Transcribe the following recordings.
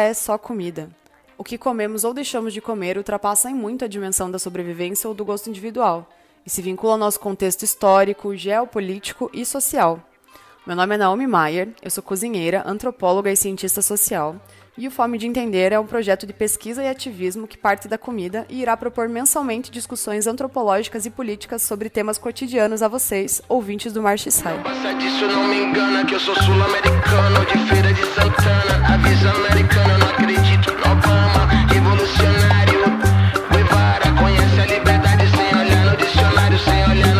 é só comida. O que comemos ou deixamos de comer ultrapassa em muito a dimensão da sobrevivência ou do gosto individual e se vincula ao nosso contexto histórico, geopolítico e social. Meu nome é Naomi Maier, eu sou cozinheira, antropóloga e cientista social, e o Fome de Entender é um projeto de pesquisa e ativismo que parte da comida e irá propor mensalmente discussões antropológicas e políticas sobre temas cotidianos a vocês, ouvintes do March Sai. Revolucionário, Guevara, conhece a liberdade sem olhar no dicionário, sem olhar no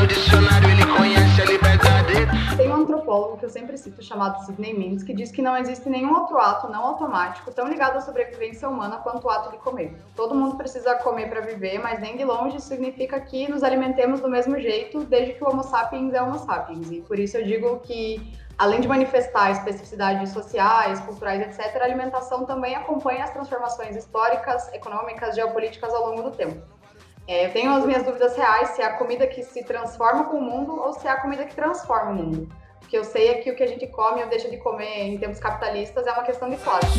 antropólogo que eu sempre cito, chamado Sidney Mintz, que diz que não existe nenhum outro ato não automático tão ligado à sobrevivência humana quanto o ato de comer. Todo mundo precisa comer para viver, mas nem de longe significa que nos alimentemos do mesmo jeito, desde que o Homo sapiens é Homo sapiens. E por isso eu digo que além de manifestar especificidades sociais, culturais, etc., a alimentação também acompanha as transformações históricas, econômicas, geopolíticas ao longo do tempo. É, eu tenho as minhas dúvidas reais se é a comida que se transforma com o mundo ou se é a comida que transforma o mundo. Que eu sei é que o que a gente come ou deixa de comer em tempos capitalistas é uma questão de classe.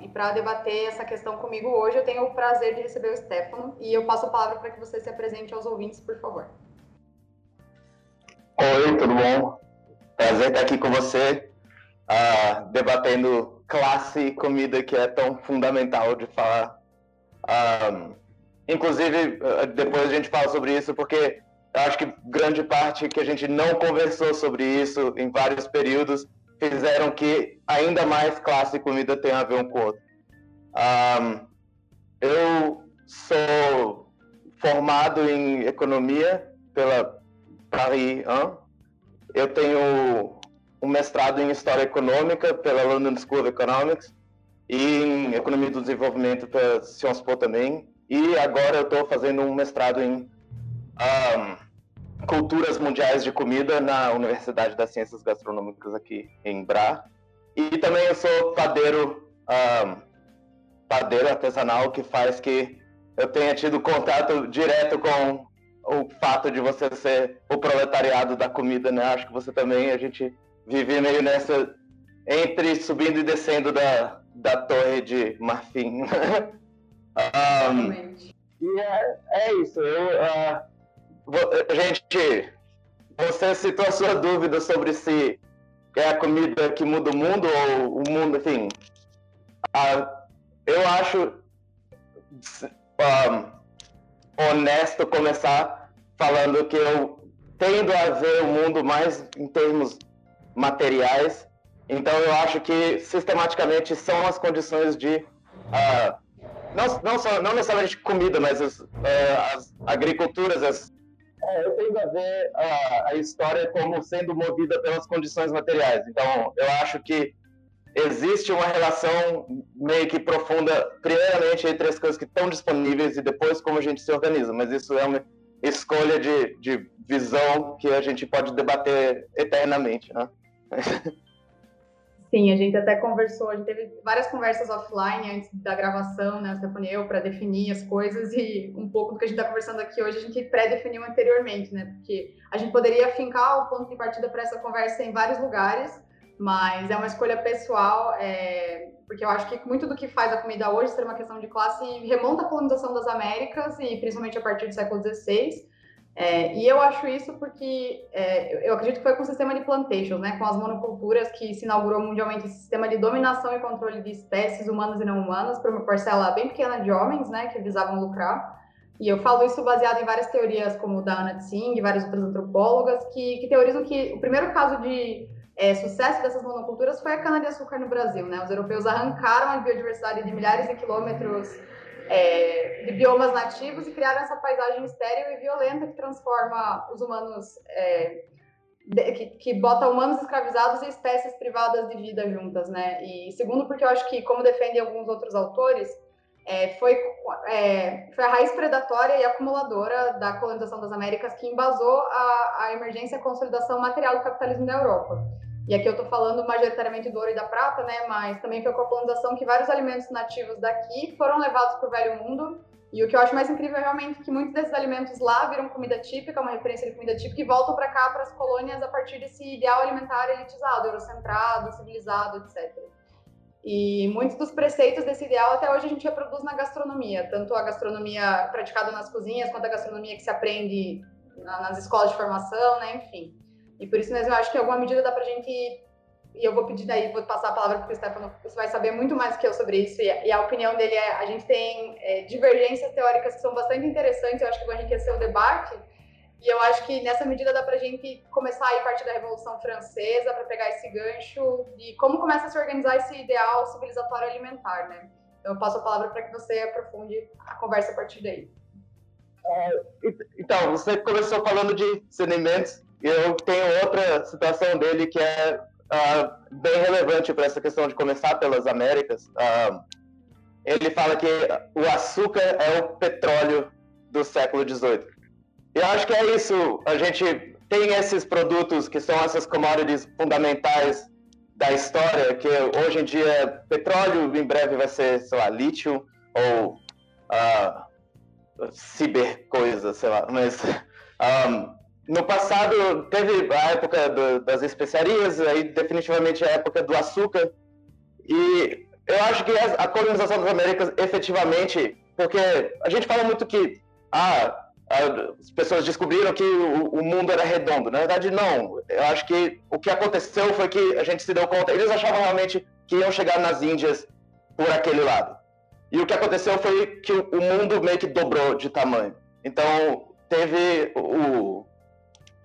E para debater essa questão comigo hoje, eu tenho o prazer de receber o Stefano e eu passo a palavra para que você se apresente aos ouvintes, por favor. Oi, tudo bom? Prazer estar aqui com você, uh, debatendo classe e comida que é tão fundamental de falar. Um, inclusive, uh, depois a gente fala sobre isso, porque acho que grande parte que a gente não conversou sobre isso em vários períodos fizeram que ainda mais classe e comida tenham a ver um com o outro. Um, eu sou formado em economia pela Paris 1. Eu tenho um mestrado em História Econômica pela London School of Economics e em Economia do Desenvolvimento pela Sciences Po também. E agora eu estou fazendo um mestrado em um, Culturas Mundiais de Comida na Universidade das Ciências Gastronômicas aqui em Bra. E também eu sou padeiro, um, padeiro artesanal, que faz que eu tenha tido contato direto com o fato de você ser o proletariado da comida, né? Acho que você também, a gente vive meio nessa, entre subindo e descendo da, da torre de marfim. um, e é, é isso, eu... Uh, Gente, você citou a sua dúvida sobre se é a comida que muda o mundo ou o mundo, enfim. Uh, eu acho um, honesto começar falando que eu tendo a ver o mundo mais em termos materiais. Então eu acho que sistematicamente são as condições de uh, não, não, só, não necessariamente comida, mas as, uh, as agriculturas, as é, eu tendo a ver a, a história como sendo movida pelas condições materiais. Então, eu acho que existe uma relação meio que profunda, primeiramente, entre as coisas que estão disponíveis e depois como a gente se organiza. Mas isso é uma escolha de, de visão que a gente pode debater eternamente, né? Sim, a gente até conversou, a gente teve várias conversas offline antes da gravação, né, Stefania e eu, para definir as coisas e um pouco do que a gente está conversando aqui hoje a gente pré-definiu anteriormente, né, porque a gente poderia fincar o ponto de partida para essa conversa em vários lugares, mas é uma escolha pessoal, é, porque eu acho que muito do que faz a comida hoje ser uma questão de classe remonta à colonização das Américas e principalmente a partir do século XVI, é, e eu acho isso porque é, eu acredito que foi com o sistema de plantations, né, com as monoculturas, que se inaugurou mundialmente esse sistema de dominação e controle de espécies humanas e não humanas por uma parcela bem pequena de homens, né, que visavam lucrar. E eu falo isso baseado em várias teorias, como da Anna Tsing e várias outras antropólogas, que, que teorizam que o primeiro caso de é, sucesso dessas monoculturas foi a cana-de-açúcar no Brasil. Né? Os europeus arrancaram a biodiversidade de milhares de quilômetros é, de biomas nativos e criaram essa paisagem estéril e violenta que transforma os humanos, é, de, que, que bota humanos escravizados e espécies privadas de vida juntas, né? E segundo, porque eu acho que, como defendem alguns outros autores, é, foi, é, foi a raiz predatória e acumuladora da colonização das Américas que embasou a, a emergência e a consolidação material do capitalismo da Europa. E aqui eu estou falando majoritariamente do ouro e da prata, né? Mas também foi com a colonização que vários alimentos nativos daqui foram levados para o Velho Mundo. E o que eu acho mais incrível é realmente que muitos desses alimentos lá viram comida típica, uma referência de comida típica, e voltam para cá, para as colônias, a partir desse ideal alimentar elitizado, eurocentrado, civilizado, etc. E muitos dos preceitos desse ideal até hoje a gente reproduz na gastronomia, tanto a gastronomia praticada nas cozinhas, quanto a gastronomia que se aprende nas escolas de formação, né? Enfim. E por isso mesmo eu acho que em alguma medida dá pra gente. E eu vou pedir daí, vou passar a palavra para o Stefano, você vai saber muito mais que eu sobre isso. E a opinião dele é: a gente tem é, divergências teóricas que são bastante interessantes, eu acho que vão enriquecer o debate. E eu acho que nessa medida dá para a gente começar a ir partir da Revolução Francesa para pegar esse gancho de como começa a se organizar esse ideal civilizatório alimentar, né? Então eu passo a palavra para que você aprofunde a conversa a partir daí. É, então, você começou falando de sedimentos eu tenho outra citação dele que é uh, bem relevante para essa questão de começar pelas Américas. Uh, ele fala que o açúcar é o petróleo do século XVIII. E acho que é isso. A gente tem esses produtos que são essas commodities fundamentais da história, que hoje em dia petróleo, em breve vai ser, sei lá, lítio ou uh, ciber coisa, sei lá. Mas um, no passado teve a época do, das especiarias, aí definitivamente a época do açúcar. E eu acho que a colonização das Américas efetivamente, porque a gente fala muito que ah, as pessoas descobriram que o, o, mundo era redondo. Na verdade, não. Eu acho que o que aconteceu foi que a gente se deu conta. Eles achavam realmente que iam chegar nas Índias por aquele lado. E o que aconteceu foi que o mundo meio que dobrou de tamanho. Então, teve o,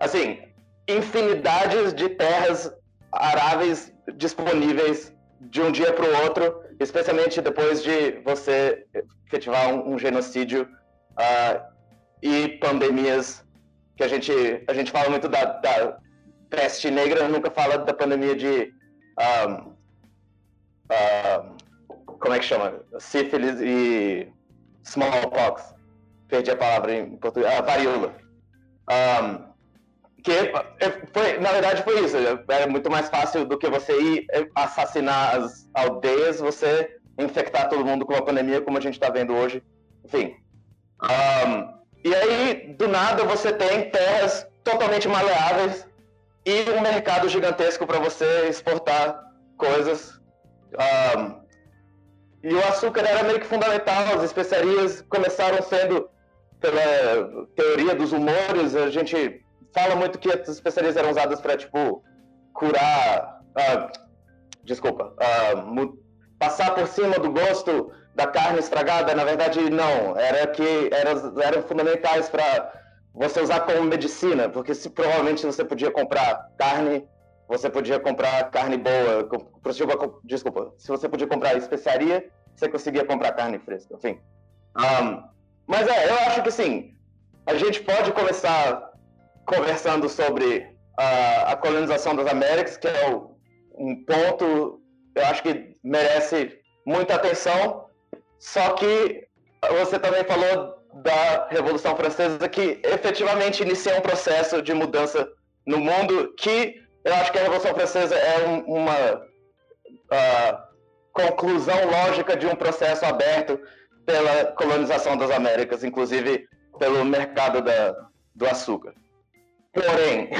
assim, infinidades de terras aráveis disponíveis de um dia para o outro, especialmente depois de você efetivar um, um genocídio uh, e pandemias que a gente a gente fala muito da, da peste negra, nunca fala da pandemia de um, como é que chama sífilis e smallpox, perdi a palavra em português, ah, varíola. Um, que foi, na verdade foi isso. Era muito mais fácil do que você ir assassinar as aldeias, você infectar todo mundo com uma pandemia, como a gente está vendo hoje. Enfim. Um, e aí, do nada, você tem terras totalmente maleáveis e um mercado gigantesco para você exportar coisas. Um, e o açúcar era meio que fundamental, as especiarias começaram sendo, pela teoria dos humores, a gente fala muito que as especiarias eram usadas para, tipo, curar. Uh, desculpa. Uh, passar por cima do gosto da carne estragada. Na verdade, não. Era que eram, eram fundamentais para você usar como medicina, porque se provavelmente você podia comprar carne, você podia comprar carne boa. Desculpa, se você podia comprar especiaria, você conseguia comprar carne fresca. Enfim. Um, mas é, eu acho que sim. A gente pode começar conversando sobre a, a colonização das Américas, que é o, um ponto, eu acho que merece muita atenção. Só que você também falou da Revolução Francesa, que efetivamente inicia um processo de mudança no mundo, que eu acho que a Revolução Francesa é um, uma uh, conclusão lógica de um processo aberto pela colonização das Américas, inclusive pelo mercado da, do açúcar. Porém,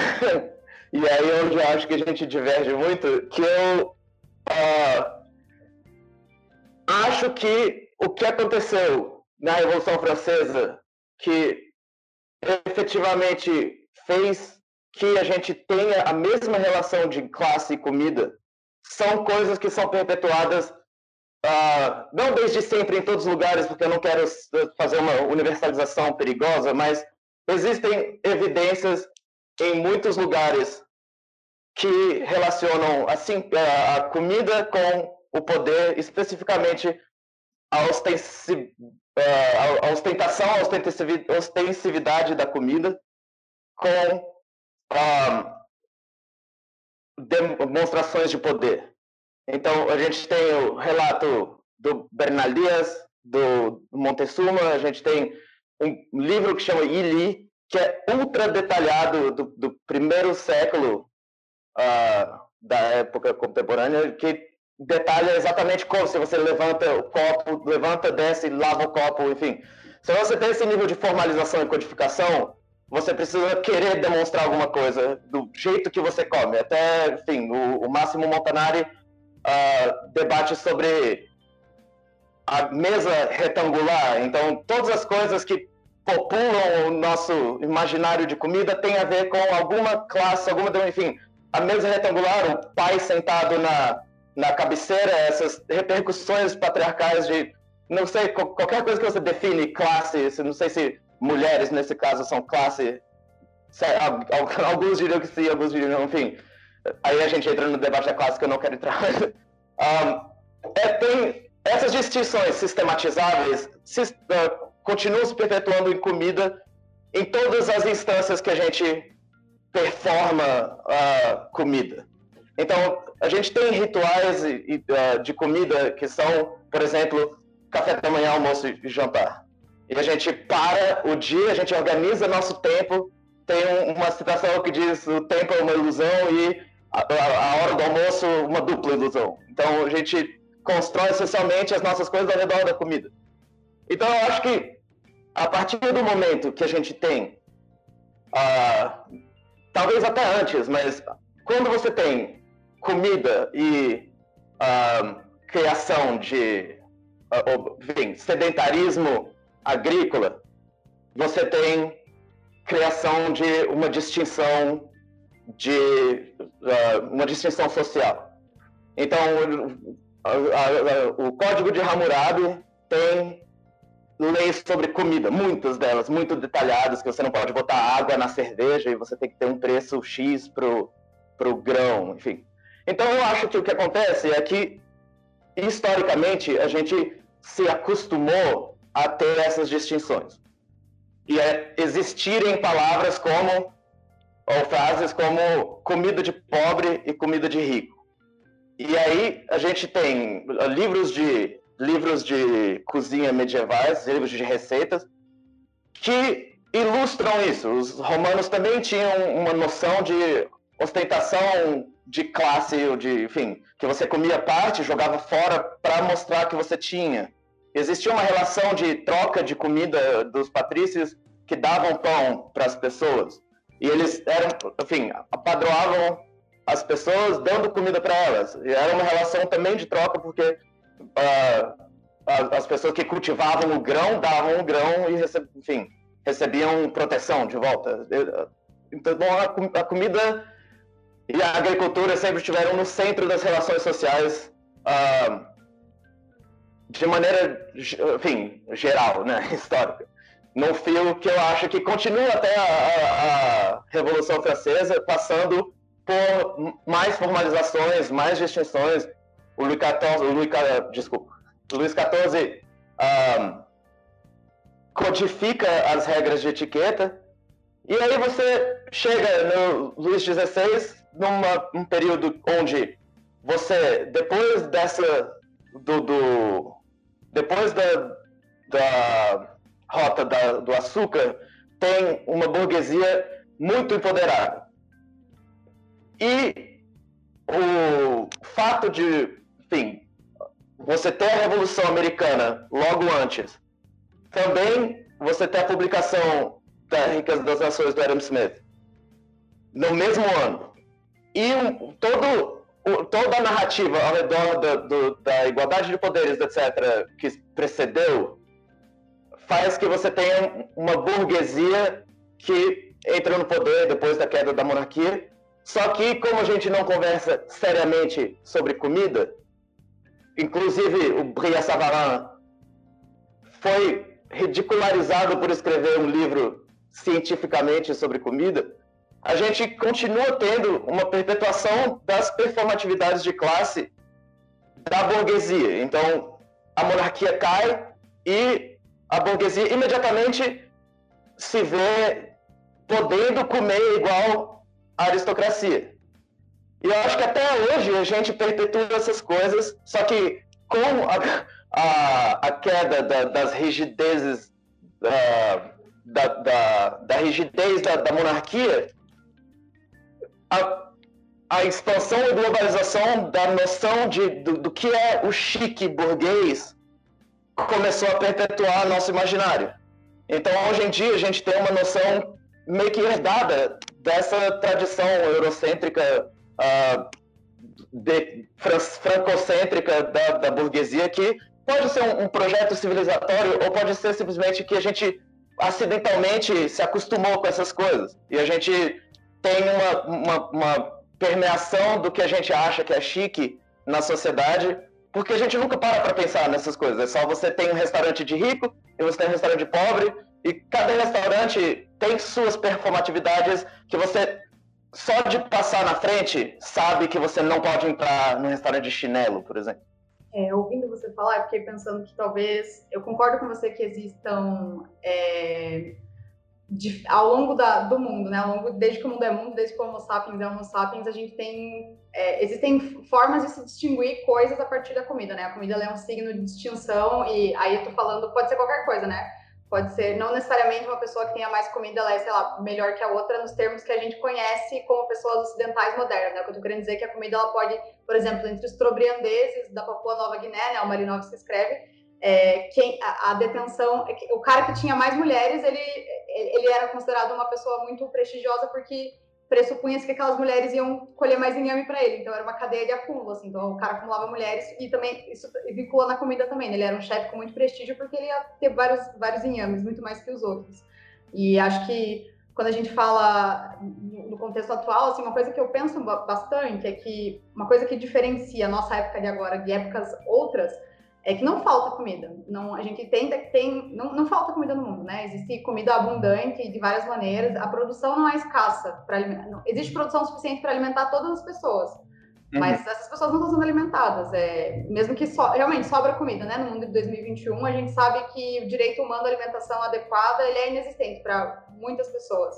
e aí eu acho que a gente diverge muito, que eu uh, acho que o que aconteceu na Revolução Francesa, que efetivamente fez que a gente tenha a mesma relação de classe e comida, são coisas que são perpetuadas uh, não desde sempre em todos os lugares, porque eu não quero fazer uma universalização perigosa, mas existem evidências em muitos lugares que relacionam assim, a comida com o poder, especificamente a, a ostentação, a ostensividade da comida com demonstrações de poder. Então, a gente tem o relato do Bernalias, do Montezuma, a gente tem um livro que chama Ili, que é ultra detalhado do, do primeiro século uh, da época contemporânea que detalha exatamente como se você levanta o copo, levanta, desce, lava o copo, enfim. Se você tem esse nível de formalização e codificação, você precisa querer demonstrar alguma coisa do jeito que você come. Até, enfim, o, o Máximo Montanari uh, debate sobre a mesa retangular. Então, todas as coisas que populam o nosso imaginário de comida têm a ver com alguma classe, alguma, enfim, a mesa retangular, o pai sentado na, na cabeceira, essas repercussões patriarcais de, não sei, qualquer coisa que você define classe, não sei se mulheres nesse caso são classe, alguns diriam que sim, alguns diriam enfim. Aí a gente entra no debate da classe que eu não quero entrar. um, é, tem essas distinções sistematizáveis se, uh, continuam se perpetuando em comida em todas as instâncias que a gente performa a comida. Então, a gente tem rituais uh, de comida que são, por exemplo, café da manhã, almoço e jantar. E a gente para o dia, a gente organiza nosso tempo. Tem uma citação que diz: o tempo é uma ilusão e a hora do almoço, uma dupla ilusão. Então, a gente constrói socialmente as nossas coisas ao redor da comida. Então, eu acho que a partir do momento que a gente tem uh, talvez até antes, mas quando você tem comida e uh, criação de uh, enfim, sedentarismo agrícola, você tem criação de uma distinção de uh, uma distinção social. Então, o Código de Hammurabi tem leis sobre comida, muitas delas, muito detalhadas, que você não pode botar água na cerveja e você tem que ter um preço X pro, pro grão, enfim. Então eu acho que o que acontece é que, historicamente, a gente se acostumou a ter essas distinções. E é existirem palavras como, ou frases como comida de pobre e comida de rico. E aí a gente tem livros de livros de cozinha medievais, livros de receitas, que ilustram isso. Os romanos também tinham uma noção de ostentação de classe, ou de, enfim, que você comia parte, jogava fora para mostrar que você tinha. Existia uma relação de troca de comida dos patrícios que davam pão para as pessoas. E eles eram, enfim, apadroavam as pessoas dando comida para elas. E era uma relação também de troca, porque uh, as pessoas que cultivavam o grão davam o grão e, receb, enfim, recebiam proteção de volta. Então, a, a, comida e a agricultura sempre estiveram no centro das relações sociais uh, de maneira, enfim, geral, né, histórica. Num fio que eu acho que continua até a, a, a Revolução Francesa, passando por mais formalizações, mais distinções, o Luís XIV, o Luís, desculpa, Luís XIV codifica as regras de etiqueta e aí você chega no Luís XVI num período onde você depois dessa do, do depois da, da rota da, do açúcar tem uma burguesia muito empoderada e o fato de enfim, você tem a Revolução Americana logo antes. Também você tem a publicação da Ricas das Nações do Adam Smith no mesmo ano. E todo, toda a narrativa ao redor da, do, da igualdade de poderes, etc., que precedeu, faz que você tenha uma burguesia que entra no poder depois da queda da monarquia. Só que, como a gente não conversa seriamente sobre comida, Inclusive, o Bria Savarin foi ridicularizado por escrever um livro cientificamente sobre comida. A gente continua tendo uma perpetuação das performatividades de classe da burguesia. Então, a monarquia cai e a burguesia imediatamente se vê podendo comer igual a aristocracia. E eu acho que até hoje a gente perpetua essas coisas, só que com a, a, a queda da, das rigidezes, uh, da, da, da, rigidez da, da monarquia, a, a expansão e globalização da noção de, do, do que é o chique burguês começou a perpetuar nosso imaginário. Então, hoje em dia, a gente tem uma noção meio que herdada dessa tradição eurocêntrica, uh, de, francocêntrica da, da, burguesia, que pode ser um, um, projeto civilizatório ou pode ser simplesmente que a gente acidentalmente se acostumou com essas coisas. E a gente tem uma, uma, uma permeação do que a gente acha que é chique na sociedade, porque a gente nunca para para pensar nessas coisas. É só você tem um restaurante de rico e você tem um restaurante de pobre, e cada restaurante tem suas performatividades que você só de passar na frente sabe que você não pode entrar num restaurante de chinelo, por exemplo. É, ouvindo você falar, eu fiquei pensando que talvez. Eu concordo com você que existam. É, de, ao longo da, do mundo, né? Ao longo, desde que o mundo é mundo, desde que o Homo sapiens é Homo sapiens, a gente tem. É, existem formas de se distinguir coisas a partir da comida, né? A comida é um signo de distinção, e aí eu tô falando, pode ser qualquer coisa, né? Pode ser não necessariamente uma pessoa que tenha mais comida, ela é, sei lá, melhor que a outra nos termos que a gente conhece como pessoas ocidentais modernas, né? O que eu tô querendo dizer é que a comida ela pode, por exemplo, entre os trobriandeses da Papua Nova Guiné, né? O Marinovski escreve, é, quem, a, a, detenção, é o cara que tinha mais mulheres, ele, ele era considerado uma pessoa muito prestigiosa porque pressupunha-se que aquelas mulheres iam colher mais inhame para ele. Então era uma cadeia de acúmulo, assim. Então o cara acumulava mulheres e também isso vincula na comida também. Né? Ele era um chefe com muito prestígio porque ele ia ter vários, vários inhames, muito mais que os outros. E acho que quando a gente fala no contexto atual, assim, uma coisa que eu penso bastante é que uma coisa que diferencia a nossa época de agora de épocas outras é que não falta comida. Não, a gente tenta que tem, não, não falta comida no mundo, né? Existe comida abundante de várias maneiras. A produção não é escassa para. Existe produção suficiente para alimentar todas as pessoas. Uhum. Mas essas pessoas não estão sendo alimentadas. É, mesmo que so, realmente sobra comida, né? No mundo de 2021, a gente sabe que o direito humano à alimentação adequada ele é inexistente para muitas pessoas.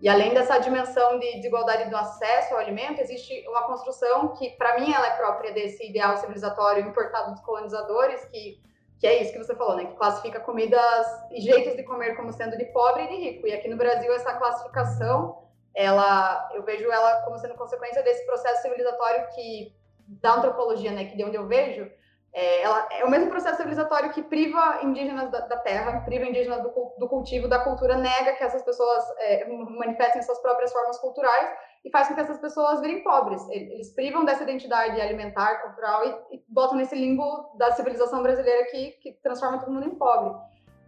E além dessa dimensão de desigualdade do acesso ao alimento, existe uma construção que, para mim, ela é própria desse ideal civilizatório importado dos colonizadores, que, que é isso que você falou, né? Que classifica comidas e jeitos de comer como sendo de pobre e de rico. E aqui no Brasil, essa classificação, ela, eu vejo ela como sendo consequência desse processo civilizatório que da antropologia, né? Que de onde eu vejo, é, ela, é o mesmo processo civilizatório que priva indígenas da, da terra, priva indígenas do, do, cultivo, da cultura, nega que essas pessoas é, manifestem suas próprias formas culturais e faz com que essas pessoas virem pobres. Eles privam dessa identidade alimentar, cultural e, e botam nesse limbo da civilização brasileira que, que transforma todo mundo em pobre.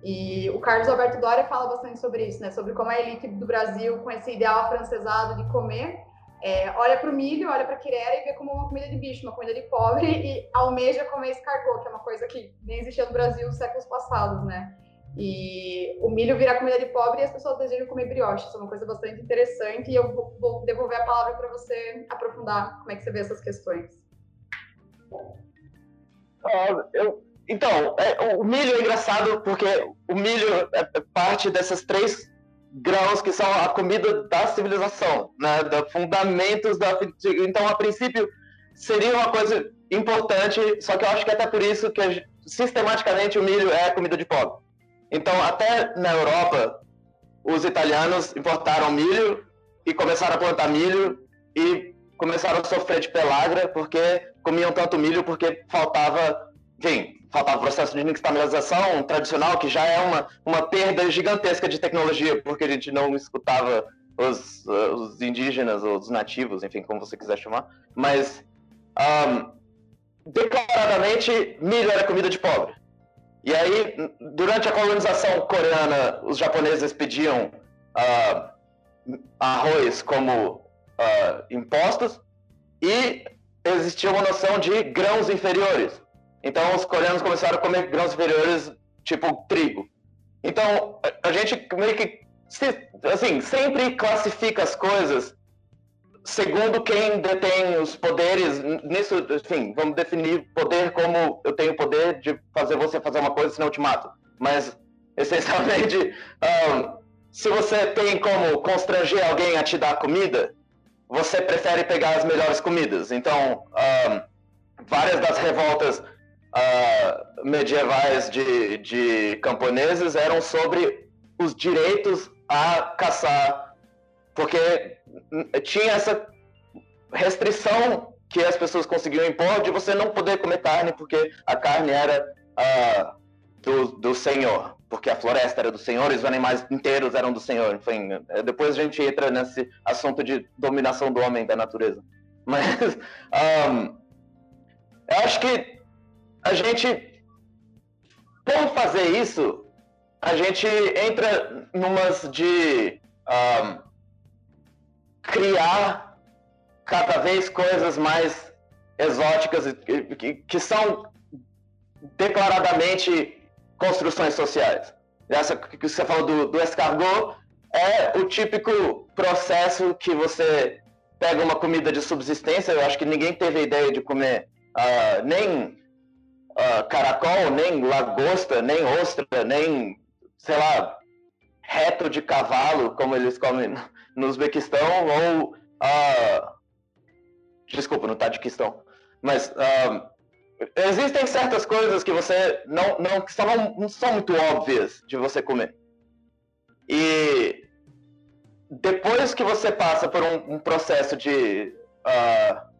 E o Carlos Alberto Doria fala bastante sobre isso, né? Sobre como a elite do Brasil, com esse ideal afrancesado de comer, é, olha para o milho, olha para a quirera e vê como uma comida de bicho, uma comida de pobre e almeja comer escargot, que é uma coisa que nem existia no Brasil nos séculos passados, né? E o milho vira comida de pobre e as pessoas desejam comer brioche. Isso é uma coisa bastante interessante e eu vou devolver a palavra para você aprofundar como é que você vê essas questões. Ah, eu, então, é, o milho é engraçado porque o milho é, é parte dessas três grãos que são a comida da civilização, né, da fundamentos da então a princípio seria uma coisa importante, só que eu acho que até por isso que sistematicamente o milho é comida de pobre. Então até na Europa os italianos importaram milho e começaram a plantar milho e começaram a sofrer de pelagra porque comiam tanto milho porque faltava, enfim, faltava o processo de nixtamalização tradicional, que já é uma, uma perda gigantesca de tecnologia, porque a gente não escutava os, os indígenas, ou os nativos, enfim, como você quiser chamar. Mas, um, declaradamente, milho era comida de pobre. E aí, durante a colonização coreana, os japoneses pediam uh, arroz como uh, impostos e existia uma noção de grãos inferiores. Então os coreanos começaram a comer grãos inferiores, tipo trigo. Então a gente meio que assim, sempre classifica as coisas segundo quem detém os poderes. Nisso, enfim, vamos definir poder como eu tenho poder de fazer você fazer uma coisa, senão eu te mato. Mas, essencialmente, um, se você tem como constranger alguém a te dar comida, você prefere pegar as melhores comidas. Então, um, várias das revoltas uh, medievais de, de camponeses eram sobre os direitos a caçar, porque tinha essa restrição que as pessoas conseguiam impor de você não poder comer carne porque a carne era uh, do, do Senhor, porque a floresta era do Senhor e os animais inteiros eram do Senhor. Enfim, depois a gente entra nesse assunto de dominação do homem da natureza. Mas um, eu acho que a gente, por fazer isso, a gente entra numas de um, criar cada vez coisas mais exóticas que, que são declaradamente construções sociais. Essa que você falou do, do escargot é o típico processo que você pega uma comida de subsistência. Eu acho que ninguém teve ideia de comer uh, nem uh, caracol, nem lagosta, nem ostra, nem, sei lá, reto de cavalo, como eles comem no Uzbequistão, ou. Uh, desculpa, no Tadiquistão. Mas uh, existem certas coisas que você não, não, que são, não, são muito óbvias de você comer. E depois que você passa por um, um processo de, uh,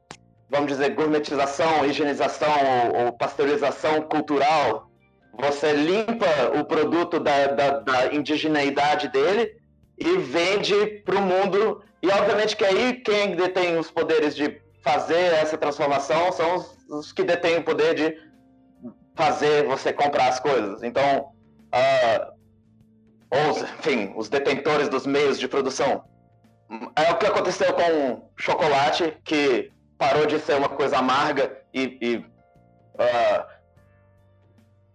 vamos dizer, gourmetização, higienização ou, ou, pasteurização cultural, você limpa o produto da, da, da indigeneidade dele e vende para o mundo. E obviamente que aí quem detém os poderes de fazer essa transformação são os, os que detêm o poder de fazer você comprar as coisas. Então, uh, ou, enfim, os detentores dos meios de produção. É o que aconteceu com chocolate, que parou de ser uma coisa amarga e, e uh,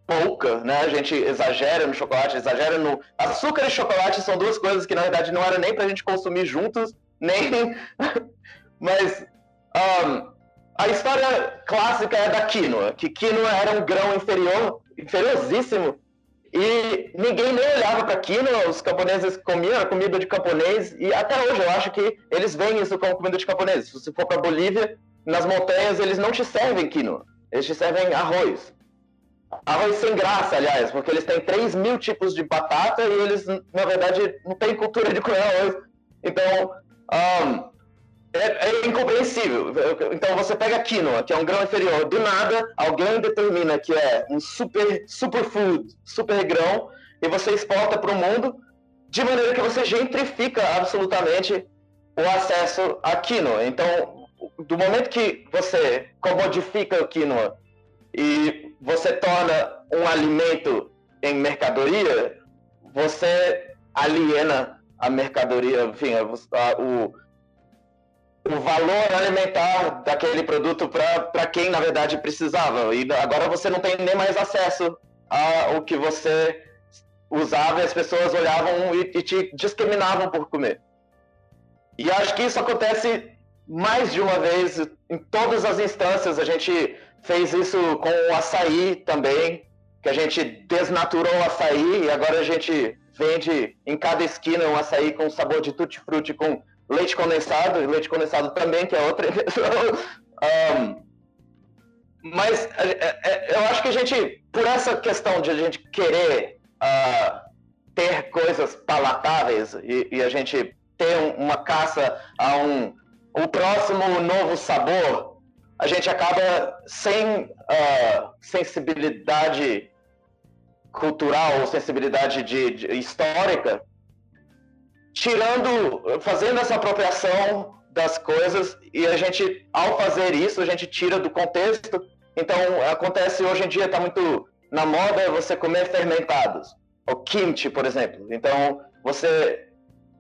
pouca, né? A gente exagera no chocolate, exagera no. Açúcar e chocolate são duas coisas que na verdade não era nem pra gente consumir juntos, nem. Mas um, a história clássica é da quinoa, que quinoa era um grão inferior, inferioríssimo, e ninguém nem olhava para quinoa, os camponeses comiam, a comida de camponês, e até hoje eu acho que eles veem isso como comida de camponês. Se você for para Bolívia, nas montanhas, eles não te servem quinoa, eles te servem arroz. Arroz sem graça, aliás, porque eles têm 3 mil tipos de batata e eles, na verdade, não têm cultura de comer arroz. Então, um, é, é, incompreensível. Então você pega quinoa, que é um grão inferior, do nada alguém determina que é um super superfood, super grão, e você exporta para o mundo, de maneira que você gentrifica absolutamente o acesso à quinoa. Então, do momento que você comodifica a quinoa e você torna um alimento em mercadoria, você aliena a mercadoria, enfim, a, o o valor alimentar daquele produto para quem na verdade precisava. E agora você não tem nem mais acesso ao que você usava e as pessoas olhavam e, e te discriminavam por comer. E acho que isso acontece mais de uma vez em todas as instâncias. A gente fez isso com o açaí também, que a gente desnaturou o açaí e agora a gente vende em cada esquina um açaí com sabor de tutti-frutti com leite condensado, leite condensado também, que é outra um, mas é, é, é, eu acho que a gente, por essa questão de a gente querer uh, ter coisas palatáveis e, e, a gente ter uma caça a um o próximo novo sabor, a gente acaba sem uh, sensibilidade cultural ou sensibilidade de, de histórica tirando, fazendo essa apropriação das coisas e a gente, ao fazer isso, a gente tira do contexto. Então, acontece hoje em dia, está muito na moda você comer fermentados, o kimchi, por exemplo. Então, você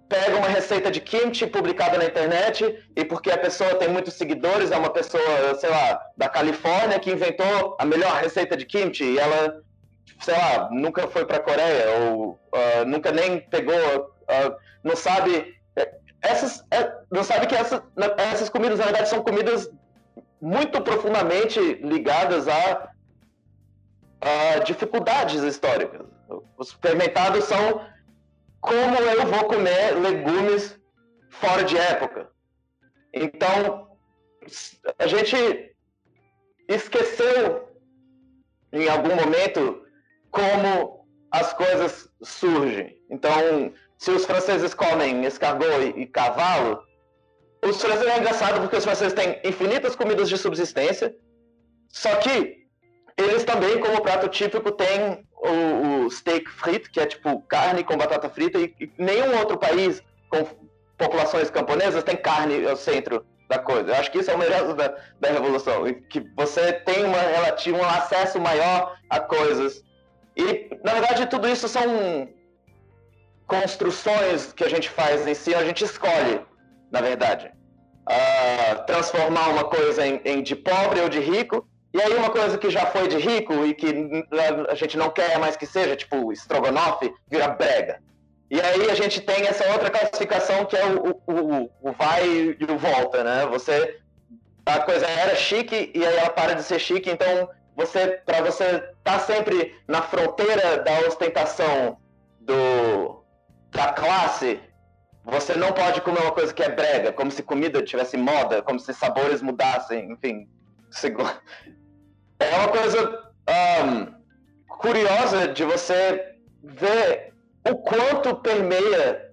pega uma receita de kimchi publicada na internet e porque a pessoa tem muitos seguidores, é uma pessoa, sei lá, da Califórnia que inventou a melhor receita de kimchi e ela, sei lá, nunca foi para a Coreia ou uh, nunca nem pegou uh, não sabe. É, essas, é, não sabe que essa, essas comidas, na verdade, são comidas muito profundamente ligadas a, a dificuldades históricas. Os fermentados são como eu vou comer legumes fora de época. Então, a gente esqueceu em algum momento como as coisas surgem. Então, se os franceses comem escargot e, cavalo, os franceses é engraçado porque os franceses têm infinitas comidas de subsistência, só que eles também, como prato típico, têm o, o steak frito, que é tipo carne com batata frita, e, nenhum outro país com populações camponesas tem carne ao centro da coisa. Eu acho que isso é o melhor da, da revolução, que você tem uma relativa, um acesso maior a coisas. E na verdade tudo isso são construções que a gente faz em si, a gente escolhe, na verdade, uh, transformar uma coisa em, em de pobre ou de rico. E aí uma coisa que já foi de rico e que a gente não quer mais que seja, tipo estrogonofe, vira brega. E aí a gente tem essa outra classificação que é o, o, o vai e o volta, né? Você a coisa era chique e aí ela para de ser chique, então você para você tá sempre na fronteira da ostentação do da classe, você não pode comer uma coisa que é brega, como se comida tivesse moda, como se sabores mudassem, enfim. É uma coisa um, curiosa de você ver o quanto permeia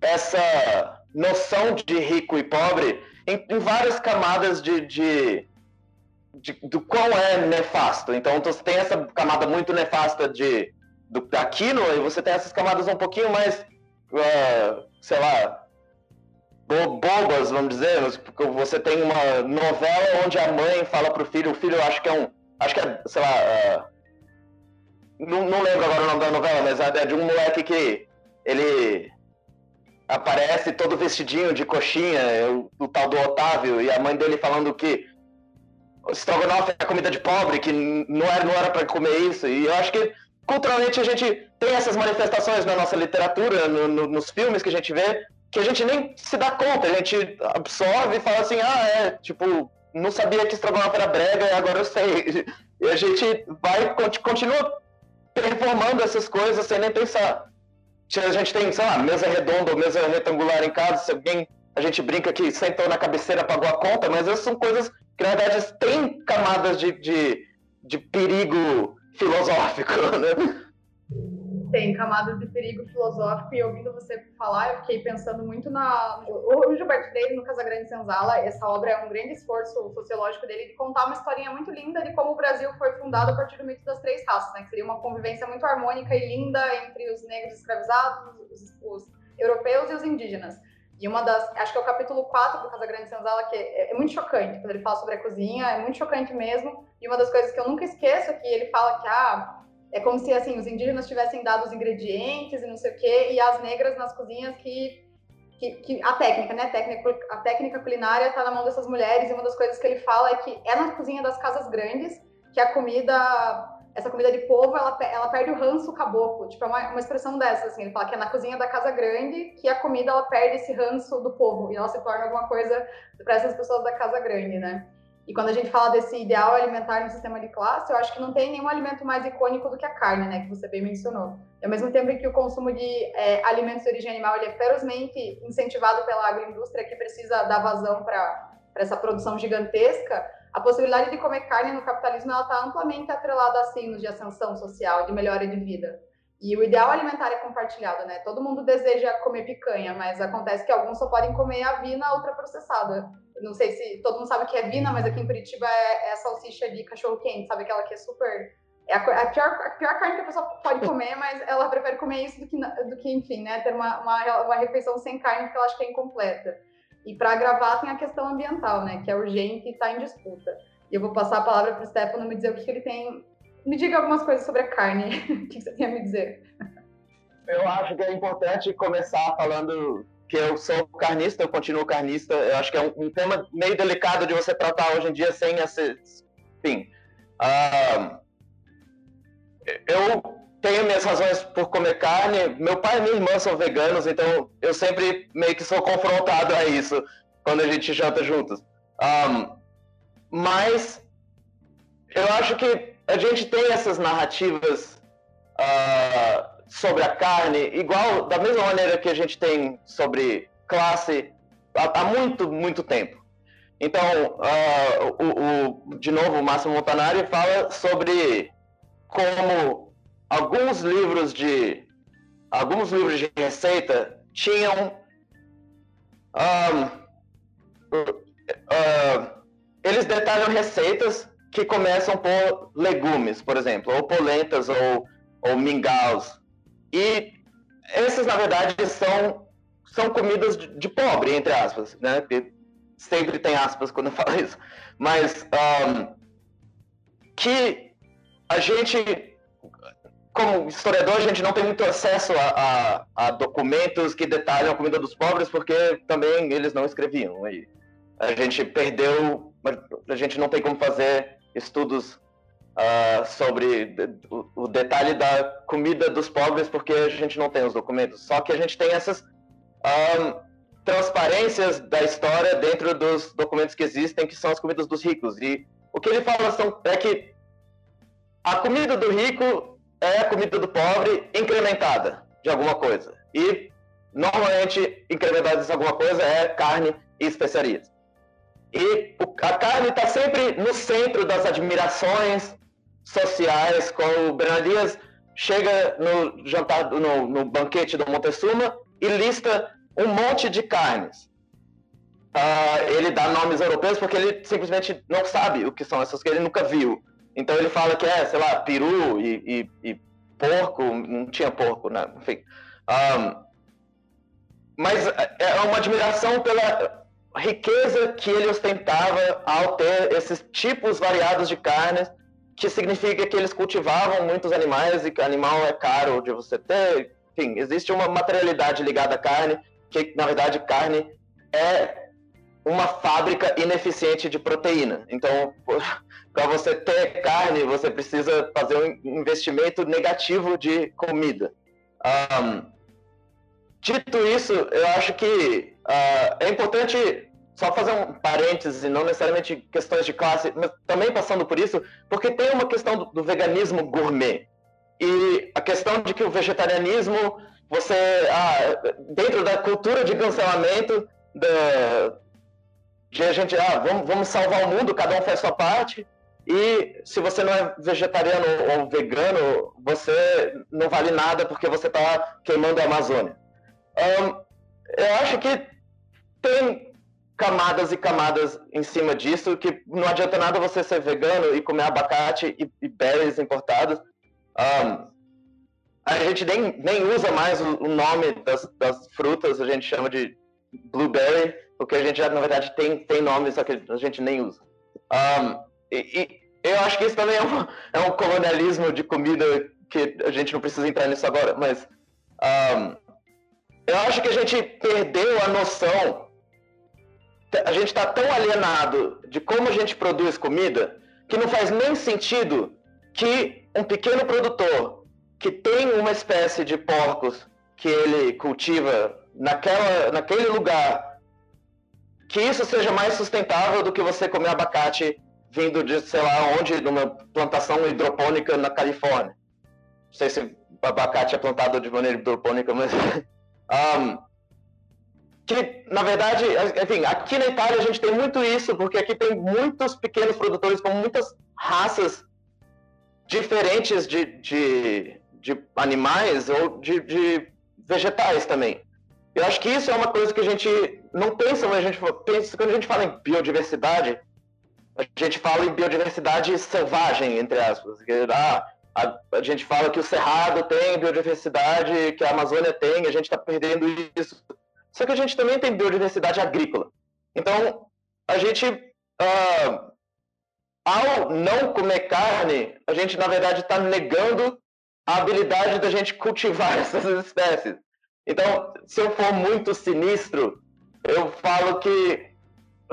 essa noção de rico e pobre em, em várias camadas de, de, de, do quão é nefasto. Então, você tem essa camada muito nefasta de, do Aquino, e você tem essas camadas um pouquinho mais, uh, sei lá, bobas, vamos dizer. Você tem uma novela onde a mãe fala pro filho, o filho acho que é um, acho que é, sei lá, uh, não, não lembro agora o nome da novela, mas é de um moleque que ele aparece todo vestidinho de coxinha, o, o tal do Otávio, e a mãe dele falando que o estrogonofe é comida de pobre, que não era, não era para comer isso. E eu acho que culturalmente a gente tem essas manifestações na nossa literatura, no, no, nos filmes que a gente vê, que a gente nem se dá conta, a gente absorve e fala assim, ah, é, tipo, não sabia que estrogonofe era brega agora eu sei. E a gente vai, continua performando essas coisas sem nem pensar. A gente tem, sei lá, mesa redonda ou mesa retangular em casa, se alguém, a gente brinca que sentou na cabeceira, pagou a conta, mas essas são coisas que, na verdade, têm camadas de, de, de perigo filosófico, né? tem camadas de perigo filosófico e ouvindo você falar, eu fiquei pensando muito na. O Gilberto Freire, no Casagrande Senzala, essa obra é um grande esforço sociológico dele de contar uma historinha muito linda de como o Brasil foi fundado a partir do mito das três raças, né? Que seria uma convivência muito harmônica e linda entre os negros escravizados, os, os europeus e os indígenas. E uma das, acho que é o capítulo 4 do Casagrande Senzala, que é, é, muito chocante, quando ele fala sobre a cozinha, é muito chocante mesmo. E uma das coisas que eu nunca esqueço é que ele fala que, ah, é como se assim os indígenas tivessem dado os ingredientes e não sei o quê, e as negras nas cozinhas que, que, que a técnica, né? A técnica, a técnica culinária está na mão dessas mulheres, e uma das coisas que ele fala é que é na cozinha das casas grandes que a comida essa comida de povo, ela, ela perde o ranço caboclo. Tipo, é uma, uma expressão dessa, assim. Ele fala que é na cozinha da casa grande que a comida, ela perde esse ranço do povo. E ela se torna alguma coisa para essas pessoas da casa grande, né? E quando a gente fala desse ideal alimentar no sistema de classe, eu acho que não tem nenhum alimento mais icônico do que a carne, né, que você bem mencionou. E ao mesmo tempo em que o consumo de é, alimentos de origem animal ele é ferozmente incentivado pela agroindústria, que precisa dar vazão para essa produção gigantesca, a possibilidade de comer carne no capitalismo está amplamente atrelada a signos de ascensão social, de melhora de vida. E o ideal alimentar é compartilhado, né? Todo mundo deseja comer picanha, mas acontece que alguns só podem comer a vina ultraprocessada. Não sei se todo mundo sabe o que é vina, mas aqui em Curitiba é, é a salsicha de cachorro quente, sabe aquela que é super é a, a, pior, a pior carne que a pessoa pode comer, mas ela prefere comer isso do que, do que enfim, né, ter uma, uma, uma refeição sem carne porque ela acha que é incompleta. E para agravar tem a questão ambiental, né, que é urgente e está em disputa. E eu vou passar a palavra para o Stefano me dizer o que, que ele tem me diga algumas coisas sobre a carne. o que você tem a me dizer? Eu acho que é importante começar falando que eu sou carnista, eu continuo carnista. Eu acho que é um, um tema meio delicado de você tratar hoje em dia sem esse. Enfim. Uh, eu tenho minhas razões por comer carne. Meu pai e minha irmã são veganos, então eu sempre meio que sou confrontado a isso quando a gente janta juntos. Um, mas eu acho que a gente tem essas narrativas uh, sobre a carne, igual da mesma maneira que a gente tem sobre classe há, há muito, muito tempo. Então, uh, o, o, de novo, o Máximo Montanari fala sobre como alguns livros de alguns livros de receita tinham um, uh, eles detalham receitas que começam por legumes, por exemplo, ou polentas ou, ou mingaus. E essas, na verdade, são, são comidas de, de pobre, entre aspas, né? Sempre tem aspas quando eu falo isso. Mas um, que a gente, como historiador, a gente não tem muito acesso a, a, a, documentos que detalham a comida dos pobres, porque também eles não escreviam. E a gente perdeu, a gente não tem como fazer estudos uh, sobre o, detalhe da comida dos pobres, porque a gente não tem os documentos. Só que a gente tem essas um, transparências da história dentro dos documentos que existem, que são as comidas dos ricos. E o que ele fala são, é que a comida do rico é a comida do pobre incrementada de alguma coisa. E normalmente incrementadas de alguma coisa é carne e especiarias. E a carne está sempre no centro das admirações sociais, quando o Bernardias chega no jantar, no, no banquete do Montezuma e lista um monte de carnes. Uh, ele dá nomes europeus porque ele simplesmente não sabe o que são essas que ele nunca viu. Então ele fala que é, sei lá, peru e, e, e porco, não tinha porco, né? enfim. Um, mas é uma admiração pela riqueza que ele ostentava ao ter esses tipos variados de carnes, que significa que eles cultivavam muitos animais e que animal é caro de você ter. Enfim, existe uma materialidade ligada à carne, que na verdade carne é uma fábrica ineficiente de proteína. Então, para você ter carne, você precisa fazer um investimento negativo de comida. Um, dito isso, eu acho que Uh, é importante só fazer um parênteses, não necessariamente questões de classe, mas também passando por isso, porque tem uma questão do, do veganismo gourmet. E a questão de que o vegetarianismo, você, ah, dentro da cultura de cancelamento, de a gente, ah, vamos, vamos salvar o mundo, cada um faz sua parte, e se você não é vegetariano ou vegano, você não vale nada porque você está queimando a Amazônia. Um, eu acho que tem camadas e camadas em cima disso que não adianta nada você ser vegano e comer abacate e, e berries importados. Um, a gente nem, nem usa mais o, nome das, das, frutas, a gente chama de blueberry, porque a gente já, na verdade, tem, tem nomes, só que a gente nem usa. Um, e, e, eu acho que isso também é um, é um colonialismo de comida que a gente não precisa entrar nisso agora, mas um, eu acho que a gente perdeu a noção a gente está tão alienado de como a gente produz comida que não faz nem sentido que um pequeno produtor que tem uma espécie de porcos que ele cultiva naquela, naquele lugar, que isso seja mais sustentável do que você comer abacate vindo de, sei lá onde, numa plantação hidropônica na Califórnia. Não sei se abacate é plantado de maneira hidropônica, mas. um, que, na verdade, enfim, aqui na Itália a gente tem muito isso, porque aqui tem muitos pequenos produtores com muitas raças diferentes de, de, de animais ou de, de, vegetais também. Eu acho que isso é uma coisa que a gente não pensa, mas a gente pensa, quando a gente fala em biodiversidade, a gente fala em biodiversidade selvagem, entre aspas. Ah, a, a, gente fala que o Cerrado tem biodiversidade, que a Amazônia tem, a gente está perdendo isso só que a gente também tem biodiversidade agrícola. Então, a gente, uh, ao não comer carne, a gente, na verdade, está negando a habilidade da gente cultivar essas espécies. Então, se eu for muito sinistro, eu falo que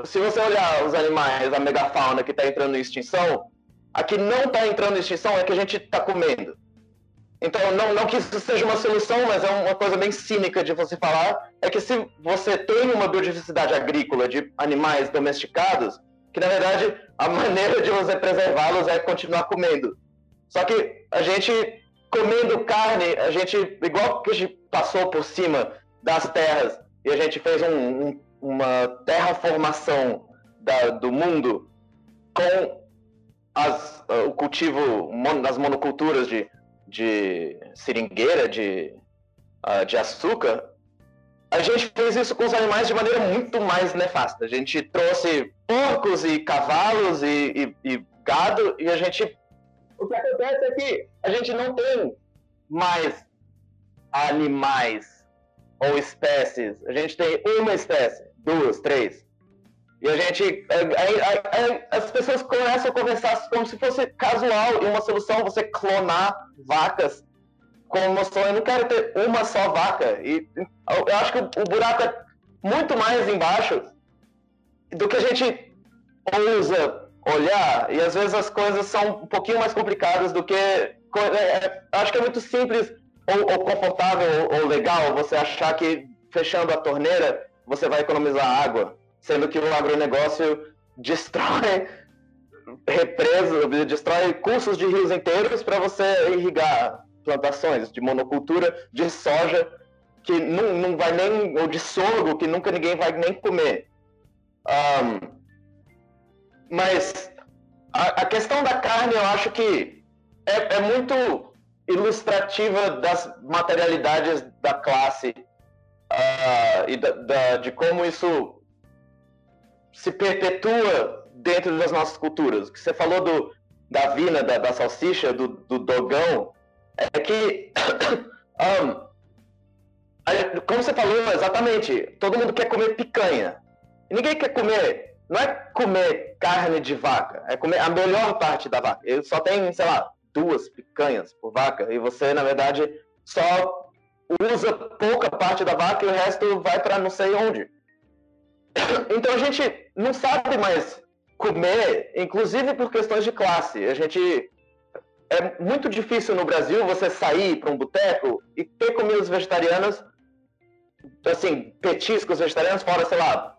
se você olhar os animais, a megafauna que está entrando em extinção, a que não está entrando em extinção é que a gente está comendo. Então, não, não que isso seja uma solução, mas é uma coisa bem cínica de você falar, é que se você tem uma biodiversidade agrícola de animais domesticados, que na verdade a maneira de você preservá-los é continuar comendo. Só que a gente comendo carne, a gente, igual que a gente passou por cima das terras e a gente fez um, um, uma terraformação da, do mundo com as, o cultivo das monoculturas de de seringueira, de, uh, de açúcar, a gente fez isso com os animais de maneira muito mais nefasta. A gente trouxe porcos e cavalos e, e, e gado e a gente. O que acontece é que a gente não tem mais animais ou espécies. A gente tem uma espécie, duas, três. E a gente. as pessoas começam a conversar como se fosse casual e uma solução você clonar vacas como mostrou, eu não quero ter uma só vaca. E eu acho que o buraco é muito mais embaixo do que a gente ousa olhar. E às vezes as coisas são um pouquinho mais complicadas do que. É, é, acho que é muito simples ou, ou confortável ou legal você achar que fechando a torneira você vai economizar água, sendo que o agronegócio destrói represas, destrói cursos de rios inteiros para você irrigar plantações de monocultura de soja que não, não vai nem ou de sorgo que nunca ninguém vai nem comer. Um, mas a, a, questão da carne eu acho que é, é muito ilustrativa das materialidades da classe uh, e da, da, de como isso se perpetua dentro das nossas culturas. Que você falou do, da vina, da, da salsicha, do, do dogão, é que, um, como você falou exatamente, todo mundo quer comer picanha. Ninguém quer comer, não é comer carne de vaca, é comer a melhor parte da vaca. Ele só tem, sei lá, duas picanhas por vaca e você, na verdade, só usa pouca parte da vaca e o resto vai para não sei onde. Então a gente não sabe mais comer, inclusive por questões de classe. A gente é muito difícil no Brasil você sair para um boteco e ter comidas vegetarianas, assim, petiscos vegetarianos, fora, sei lá,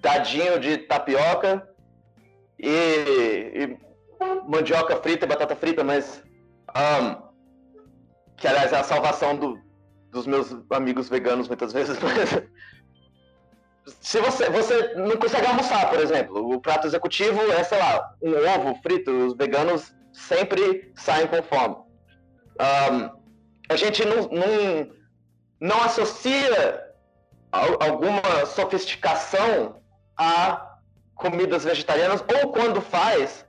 dadinho de tapioca e, e mandioca frita e batata frita, mas. Um, que, aliás, é a salvação do, dos meus amigos veganos muitas vezes. se você, você não consegue almoçar, por exemplo, o prato executivo é, sei lá, um ovo frito, os veganos sempre saem com fome. Um, a gente não, não, não associa alguma sofisticação a comidas vegetarianas, ou quando faz,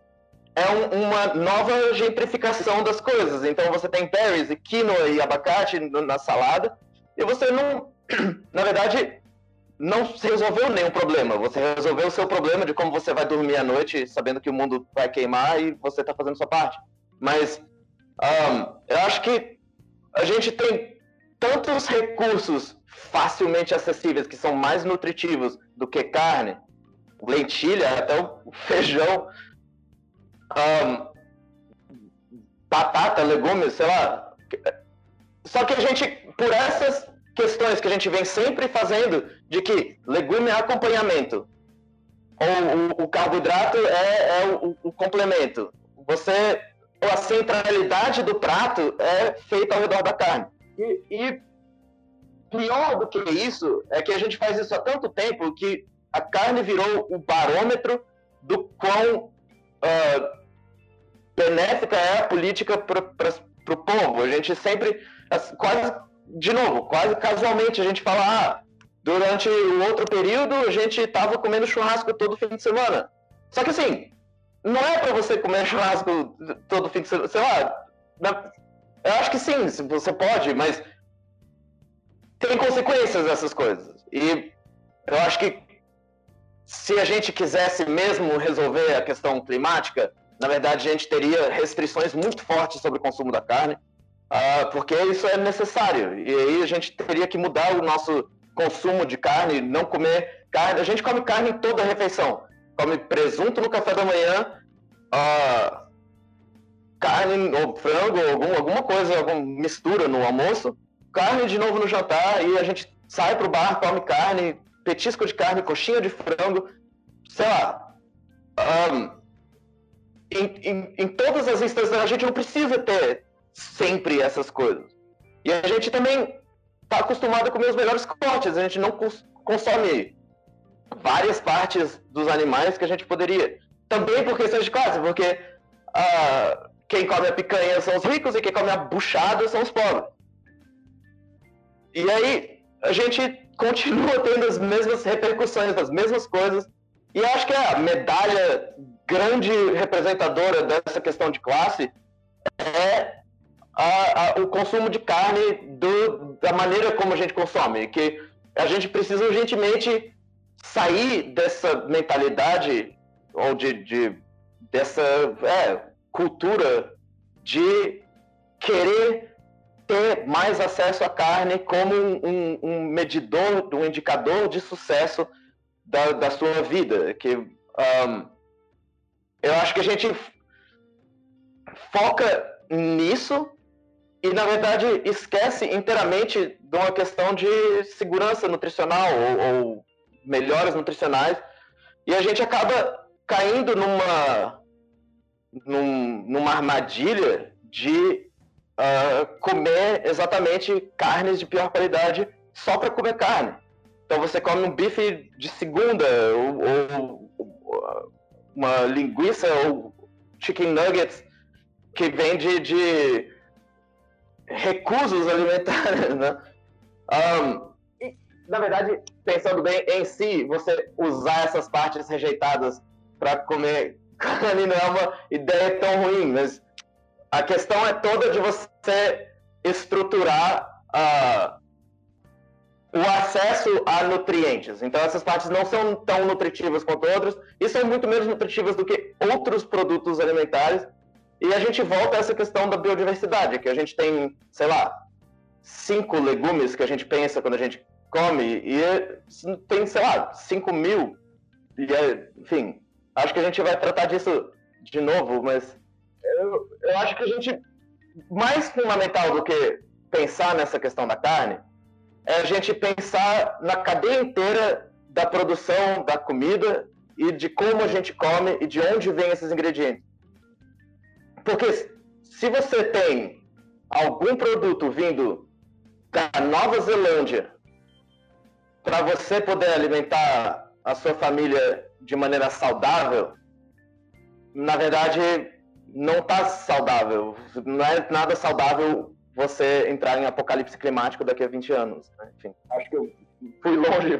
é um, uma nova gentrificação das coisas. Então você tem berries e quinoa e abacate na salada, e você não, na verdade, não resolveu nenhum problema. Você resolveu o seu problema de como você vai dormir à noite, sabendo que o mundo vai queimar e você está fazendo sua parte. Mas um, eu acho que a gente tem tantos recursos facilmente acessíveis que são mais nutritivos do que carne, lentilha, até o feijão, um, batata, legumes, sei lá. Só que a gente, por essas questões que a gente vem sempre fazendo de que legume é acompanhamento, ou o, o carboidrato é, é o, o, complemento. Você, a centralidade do prato é feita ao redor da carne. E, e, pior do que isso é que a gente faz isso há tanto tempo que a carne virou o barômetro do quão uh, benéfica é a política para o povo. A gente sempre, quase de novo, quase casualmente a gente fala, ah, durante o outro período a gente estava comendo churrasco todo fim de semana. Só que assim, não é para você comer churrasco todo fim de semana, sei lá, eu acho que sim, você pode, mas tem consequências essas coisas. E eu acho que se a gente quisesse mesmo resolver a questão climática, na verdade a gente teria restrições muito fortes sobre o consumo da carne uh, porque isso é necessário. E aí a gente teria que mudar o nosso consumo de carne, não comer carne. A gente come carne em toda a refeição. Come presunto no café da manhã, uh, carne ou frango, algum, alguma coisa, alguma mistura no almoço, carne de novo no jantar, e a gente sai pro bar, come carne, petisco de carne, coxinha de frango, sei lá. Um, em, em, em todas as instâncias, a gente não precisa ter sempre essas coisas. E a gente também está acostumado a comer os melhores cortes, a gente não consome várias partes dos animais que a gente poderia. Também por questões de classe, porque uh, quem come a picanha são os ricos e quem come a buchada são os pobres. E aí a gente continua tendo as mesmas repercussões, as mesmas coisas. E acho que a medalha grande representadora dessa questão de classe é a, a, o consumo de carne do, da maneira como a gente consome. Que a gente precisa urgentemente sair dessa mentalidade ou de, de dessa é, cultura de querer ter mais acesso à carne como um, um medidor, um indicador de sucesso da, da sua vida. Que um, eu acho que a gente foca nisso e, na verdade, esquece inteiramente de uma questão de segurança nutricional ou, ou melhoras nutricionais e a gente acaba caindo numa, num, numa armadilha de uh, comer exatamente carnes de pior qualidade só para comer carne. Então você come um bife de segunda ou, ou uma linguiça ou chicken nuggets que vem de, de recursos alimentares, né? Um, e, na verdade, pensando bem em si, você usar essas partes rejeitadas para comer carne não é uma ideia tão ruim, mas a questão é toda de você estruturar uh, o acesso a nutrientes. Então, essas partes não são tão nutritivas quanto outras e são muito menos nutritivas do que outros produtos alimentares. E a gente volta a essa questão da biodiversidade, que a gente tem, sei lá, cinco legumes que a gente pensa quando a gente come, e tem, sei lá, cinco mil. E, é, enfim, acho que a gente vai tratar disso de novo, mas eu, eu acho que a gente, mais fundamental do que pensar nessa questão da carne, é a gente pensar na cadeia inteira da produção da comida e de como a gente come e de onde vêm esses ingredientes. Porque se você tem algum produto vindo da Nova Zelândia para você poder alimentar a sua família de maneira saudável, na verdade não está saudável. Não é nada saudável você entrar em apocalipse climático daqui a 20 anos. Né? Enfim, acho que eu fui longe.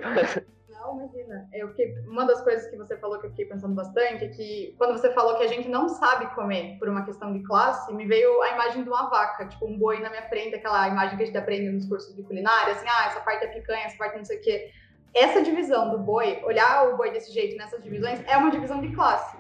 Não, imagina. Eu fiquei, uma das coisas que você falou que eu fiquei pensando bastante é que quando você falou que a gente não sabe comer por uma questão de classe, me veio a imagem de uma vaca, tipo um boi na minha frente, aquela imagem que a gente aprende nos cursos de culinária, assim, ah, essa parte é picanha, essa parte não sei o quê. Essa divisão do boi, olhar o boi desse jeito nessas divisões, é uma divisão de classe.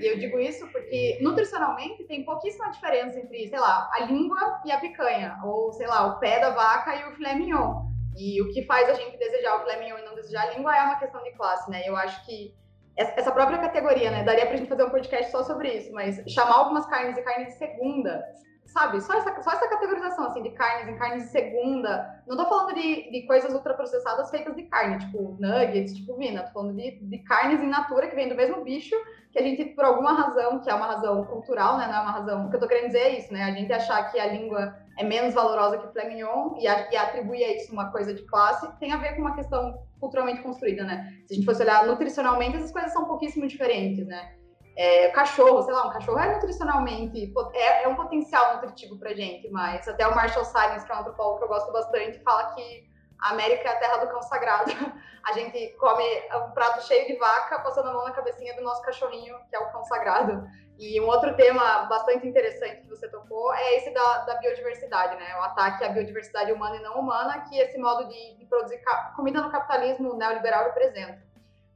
E eu digo isso porque nutricionalmente tem pouquíssima diferença entre, sei lá, a língua e a picanha, ou sei lá, o pé da vaca e o filé mignon. E o que faz a gente desejar o filé mignon e não desejar a língua é uma questão de classe, né? Eu acho que essa própria categoria, né? Daria pra gente fazer um podcast só sobre isso, mas chamar algumas carnes de carne de segunda sabe, só essa, só essa categorização, assim, de carnes em carnes de segunda. Não tô falando de, de coisas ultraprocessadas feitas de carne, tipo nuggets, tipo vina. Tô falando de, de carnes in natura que vem do mesmo bicho, que a gente, por alguma razão, que é uma razão cultural, né, não é uma razão... O que eu tô querendo dizer é isso, né, a gente achar que a língua é menos valorosa que o filé mignon e, a, e atribuir a isso uma coisa de classe, tem a ver com uma questão culturalmente construída, né. Se a gente fosse olhar nutricionalmente, essas coisas são pouquíssimo diferentes, né. É, cachorro, sei lá, um cachorro é nutricionalmente, é, é um potencial nutritivo pra gente, mas até o Marshall Silence, que é um antropólogo que eu gosto bastante, fala que a América é a terra do cão sagrado. A gente come um prato cheio de vaca, passando a mão na cabecinha do nosso cachorrinho, que é o cão sagrado. E um outro tema bastante interessante que você tocou é esse da, da biodiversidade, né? O ataque à biodiversidade humana e não humana, que esse modo de, de produzir comida no capitalismo neoliberal representa.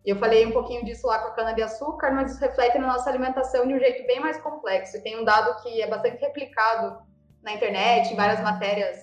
Eu falei um pouquinho disso lá com a cana-de-açúcar, mas isso reflete na nossa alimentação de um jeito bem mais complexo. E tem um dado que é bastante replicado na internet, em várias matérias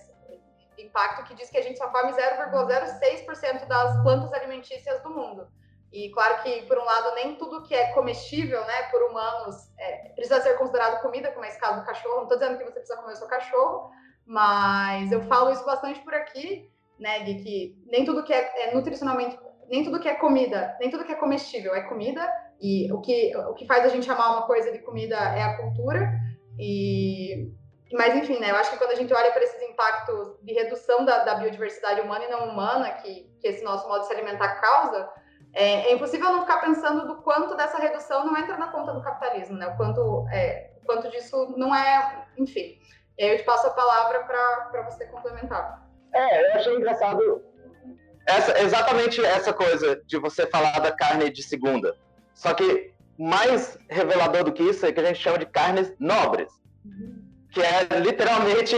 de impacto, que diz que a gente só come 0,06% das plantas alimentícias do mundo. E claro que, por um lado, nem tudo que é comestível, né, por humanos, é, precisa ser considerado comida, como é esse caso do cachorro. Não estou dizendo que você precisa comer o seu cachorro, mas eu falo isso bastante por aqui, né, de que nem tudo que é, é nutricionalmente nem tudo que é comida, nem tudo que é comestível é comida, e o que, o que faz a gente amar uma coisa de comida é a cultura, e... Mas, enfim, né, eu acho que quando a gente olha para esses impactos de redução da, da, biodiversidade humana e não humana que, que esse nosso modo de se alimentar causa, é, é, impossível não ficar pensando do quanto dessa redução não entra na conta do capitalismo, né? O quanto, é, o quanto disso não é, enfim. E aí eu te passo a palavra para você complementar. É, eu achei engraçado essa, exatamente essa coisa de você falar da carne de segunda. Só que mais revelador do que isso é que a gente chama de carnes nobres, que é literalmente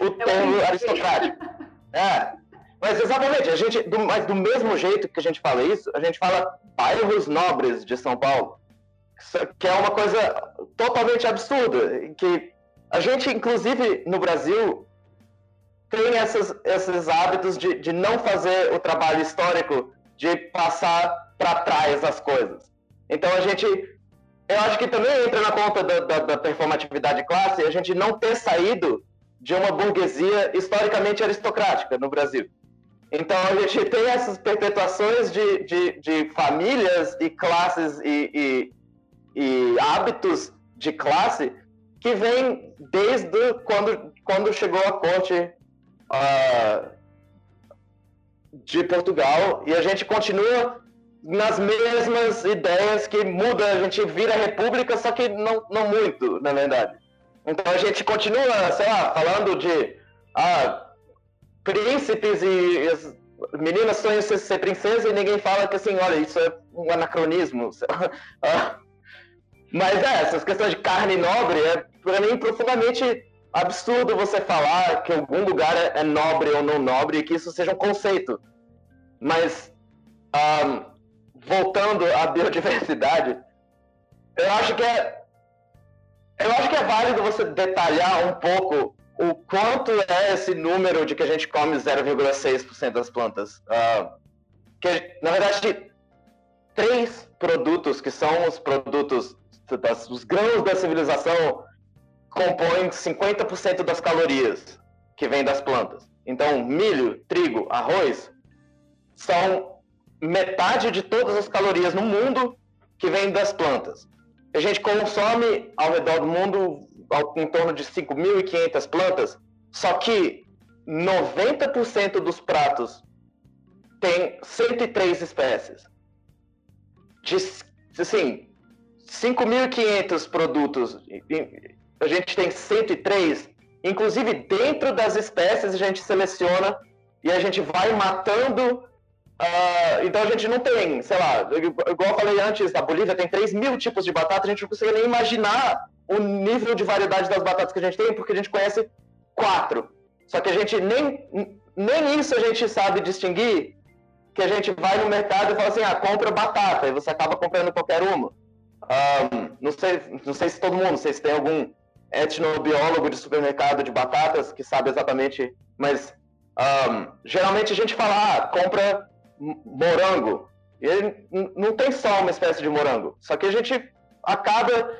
o é termo aristocrático. É. Mas exatamente, a gente, do, mas do mesmo jeito que a gente fala isso, a gente fala bairros nobres de São Paulo, que é uma coisa totalmente absurda, que a gente, inclusive no Brasil, tem essas, esses hábitos de, de não fazer o trabalho histórico, de passar para trás as coisas. Então a gente, eu acho que também entra na conta da, da, da performatividade classe, a gente não ter saído de uma burguesia historicamente aristocrática no Brasil. Então a gente tem essas perpetuações de, de, de famílias e classes e, e, e, hábitos de classe que vem desde quando, quando chegou a corte uh, de Portugal e a gente continua nas mesmas ideias que muda, a gente vira república, só que não, não muito, na verdade. Então a gente continua, sei lá, falando de ah, príncipes e as meninas sonham ser, ser princesa e ninguém fala que assim, olha, isso é um anacronismo. Ah, mas é, essas questões de carne nobre é para mim profundamente absurdo você falar que algum lugar é, é, nobre ou não nobre e que isso seja um conceito. Mas um, voltando à biodiversidade, eu acho que é eu acho que é válido você detalhar um pouco o quanto é esse número de que a gente come 0,6% das plantas. Uh, que, na verdade, três produtos que são os produtos, das, os grãos da civilização, compõem 50% das calorias que vêm das plantas. Então, milho, trigo, arroz são metade de todas as calorias no mundo que vêm das plantas. A gente consome ao redor do mundo em torno de 5.500 plantas, só que 90% dos pratos tem 103 espécies. De, assim, 5.500 produtos, a gente tem 103, inclusive dentro das espécies a gente seleciona e a gente vai matando. Uh, então a gente não tem, sei lá, igual eu falei antes, a Bolívia tem 3 mil tipos de batata, a gente não consegue nem imaginar o nível de variedade das batatas que a gente tem, porque a gente conhece quatro. Só que a gente nem, nem isso a gente sabe distinguir, que a gente vai no mercado e fala assim, ah, compra batata, e você acaba comprando qualquer uma. Um, não, sei, não sei se todo mundo, não sei se tem algum etnobiólogo de supermercado de batatas que sabe exatamente, mas um, geralmente a gente fala, ah, compra morango. E ele não tem só uma espécie de morango, só que a gente acaba